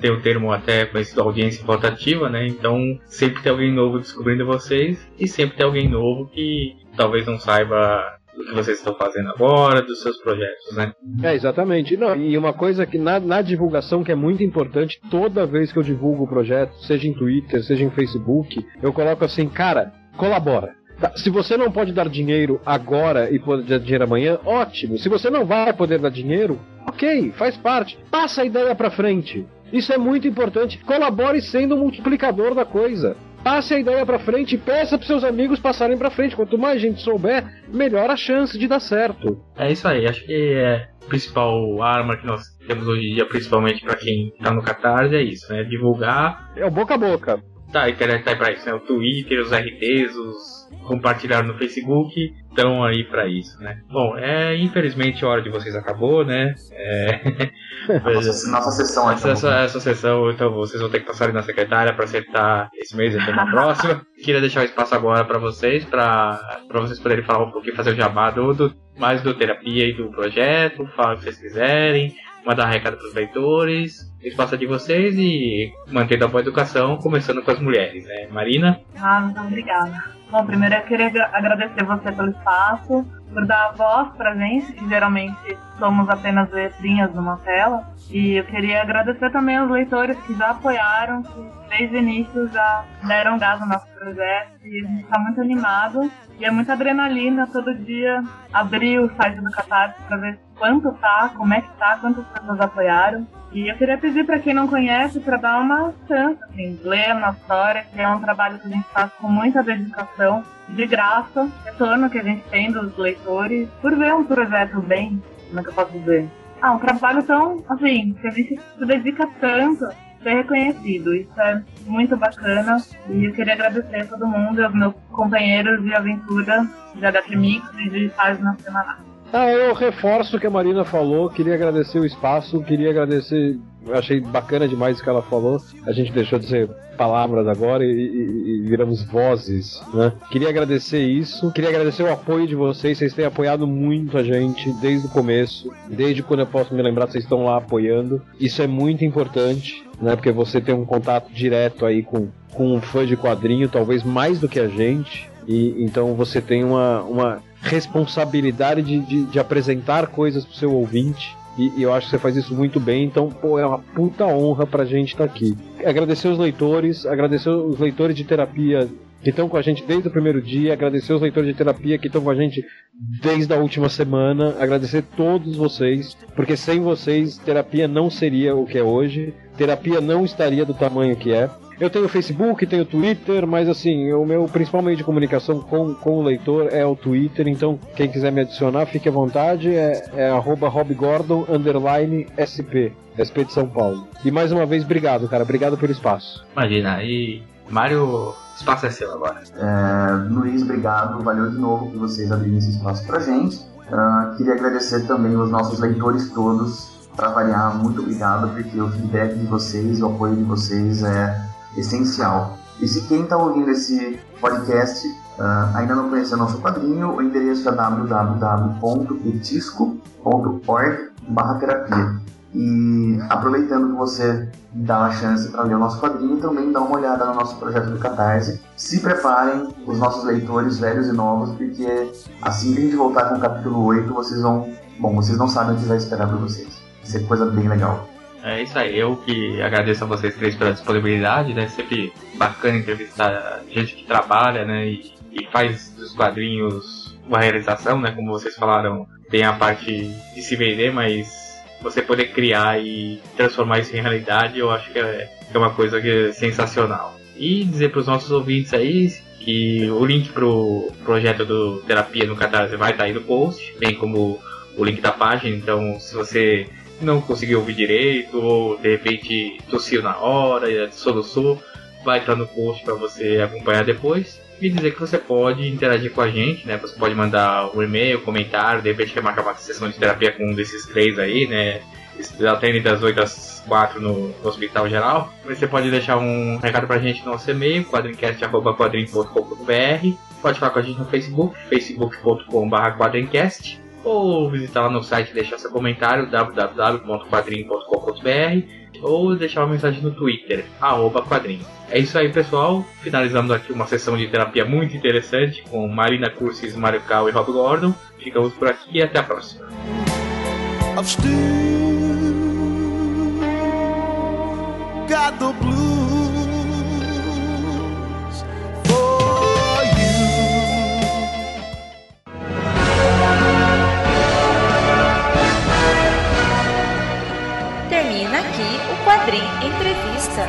tem o termo até conhecido audiência rotativa, né? Então sempre tem alguém novo descobrindo vocês e sempre tem alguém novo que talvez não saiba do que vocês estão fazendo agora, dos seus projetos, né? É, exatamente. Não, e uma coisa que na, na divulgação que é muito importante, toda vez que eu divulgo o projeto, seja em Twitter, seja em Facebook, eu coloco assim, cara, colabora. Tá, se você não pode dar dinheiro agora e pode dar dinheiro amanhã, ótimo. Se você não vai poder dar dinheiro, ok, faz parte. Passa a ideia para frente. Isso é muito importante. Colabore sendo o multiplicador da coisa passe a ideia para frente e peça para seus amigos passarem para frente. Quanto mais gente souber, melhor a chance de dar certo. É isso aí, acho que é a principal arma que nós temos hoje em dia, principalmente para quem tá no Catarse, é isso, né? Divulgar. É o boca a boca. Tá, a internet tá aí pra isso, né? O Twitter, os RTs, os compartilhar no Facebook, estão aí para isso, né? Bom, é infelizmente a hora de vocês acabou, né? É... nossa, nossa sessão aqui. Essa, essa, essa sessão, então vocês vão ter que passar ali na secretária para acertar esse mês e na próxima. Queria deixar o espaço agora para vocês, para vocês poderem falar um pouquinho, fazer o jabá do, do, mais do terapia e do projeto, falar o que vocês quiserem, mandar recado para os leitores, espaço de vocês e mantendo a boa educação, começando com as mulheres, né? Marina? Ah, muito obrigada. Bom, primeiro eu queria agradecer você pelo espaço, por dar a voz pra gente, que geralmente somos apenas letrinhas numa tela. E eu queria agradecer também aos leitores que já apoiaram, que desde o início já deram gás no nosso projeto e a gente está muito animado. E é muita adrenalina todo dia abrir o site do Catarse para ver quanto tá, como é que tá, quantas pessoas apoiaram. E eu queria pedir para quem não conhece para dar uma chance, assim, ler a nossa história, que é um trabalho que a gente faz com muita dedicação, de graça, retorno que a gente tem dos leitores, por ver um projeto bem, como é que eu posso dizer? Ah, um trabalho tão, assim, que a gente se dedica tanto ser reconhecido. Isso é muito bacana e eu queria agradecer a todo mundo, aos meus companheiros de aventura de HQ Mix e de página semanal. Ah, eu reforço o que a Marina falou, queria agradecer o espaço, queria agradecer, achei bacana demais o que ela falou. A gente deixou de ser palavras agora e, e, e, viramos vozes, né? Queria agradecer isso, queria agradecer o apoio de vocês, vocês têm apoiado muito a gente desde o começo, desde quando eu posso me lembrar, vocês estão lá apoiando. Isso é muito importante, né? Porque você tem um contato direto aí com, com um fã de quadrinho, talvez mais do que a gente. E então você tem uma, uma responsabilidade de, de, de apresentar coisas pro seu ouvinte. E, e, eu acho que você faz isso muito bem, então, pô, é uma puta honra pra gente estar tá aqui. Agradecer os leitores, agradecer os leitores de terapia que estão com a gente desde o primeiro dia, agradecer os leitores de terapia que estão com a gente desde a última semana, agradecer todos vocês, porque sem vocês, terapia não seria o que é hoje, terapia não estaria do tamanho que é. Eu tenho Facebook, tenho Twitter, mas assim, o meu principal meio de comunicação com, com o leitor é o Twitter, então quem quiser me adicionar, fique à vontade, é, é arroba robgordon, underline SP, SP de São Paulo. E mais uma vez, obrigado, cara, obrigado pelo espaço. Imagina, e Mário, espaço é seu agora. É, Luiz, obrigado, valeu de novo por vocês abrirem esse espaço pra gente. Uh, queria agradecer também os nossos leitores todos, para variar, muito obrigado, porque o feedback de vocês, o apoio de vocês é essencial. E se quem está ouvindo esse podcast uh, ainda não conhece o nosso quadrinho, o endereço é www.petisco.org terapia. E aproveitando que você dá a chance para ler o nosso quadrinho, também dá uma olhada no nosso projeto do Catarse. Se preparem, os nossos leitores velhos e novos, porque assim que a gente voltar com o capítulo 8, vocês vão. Bom, vocês não sabem o que vai esperar por vocês. Vai ser coisa bem legal. É isso aí, eu que agradeço a vocês três pela disponibilidade, né? Sempre bacana entrevistar gente que trabalha, né? E, e faz dos quadrinhos uma realização, né? Como vocês falaram, tem a parte de se vender, mas você poder criar e transformar isso em realidade, eu acho que é, é uma coisa que é sensacional. E dizer para os nossos ouvintes aí que o link pro projeto do Terapia no Catarse vai estar tá aí no post, bem como o link da página, então se você não conseguiu ouvir direito, ou de repente tossiu na hora, soluçou, vai estar no post para você acompanhar depois. E dizer que você pode interagir com a gente, né? Você pode mandar um e-mail, comentário, de repente quer marcar uma sessão de terapia com um desses três aí, né? Atende das 8 às 4 no, Hospital Geral. Você pode deixar um recado pra gente no nosso e-mail, quadrincast.com.br. Pode falar com a gente no Facebook, facebook.com.br quadrincast ou visitar lá no site e deixar seu comentário www.quadrinho.com.br ou deixar uma mensagem no Twitter, arroba quadrinho. É isso aí, pessoal. Finalizamos aqui uma sessão de terapia muito interessante com Marina Cursis, Mario Cal e Rob Gordon. Ficamos por aqui e até a próxima. got the Quadrim Entrevista.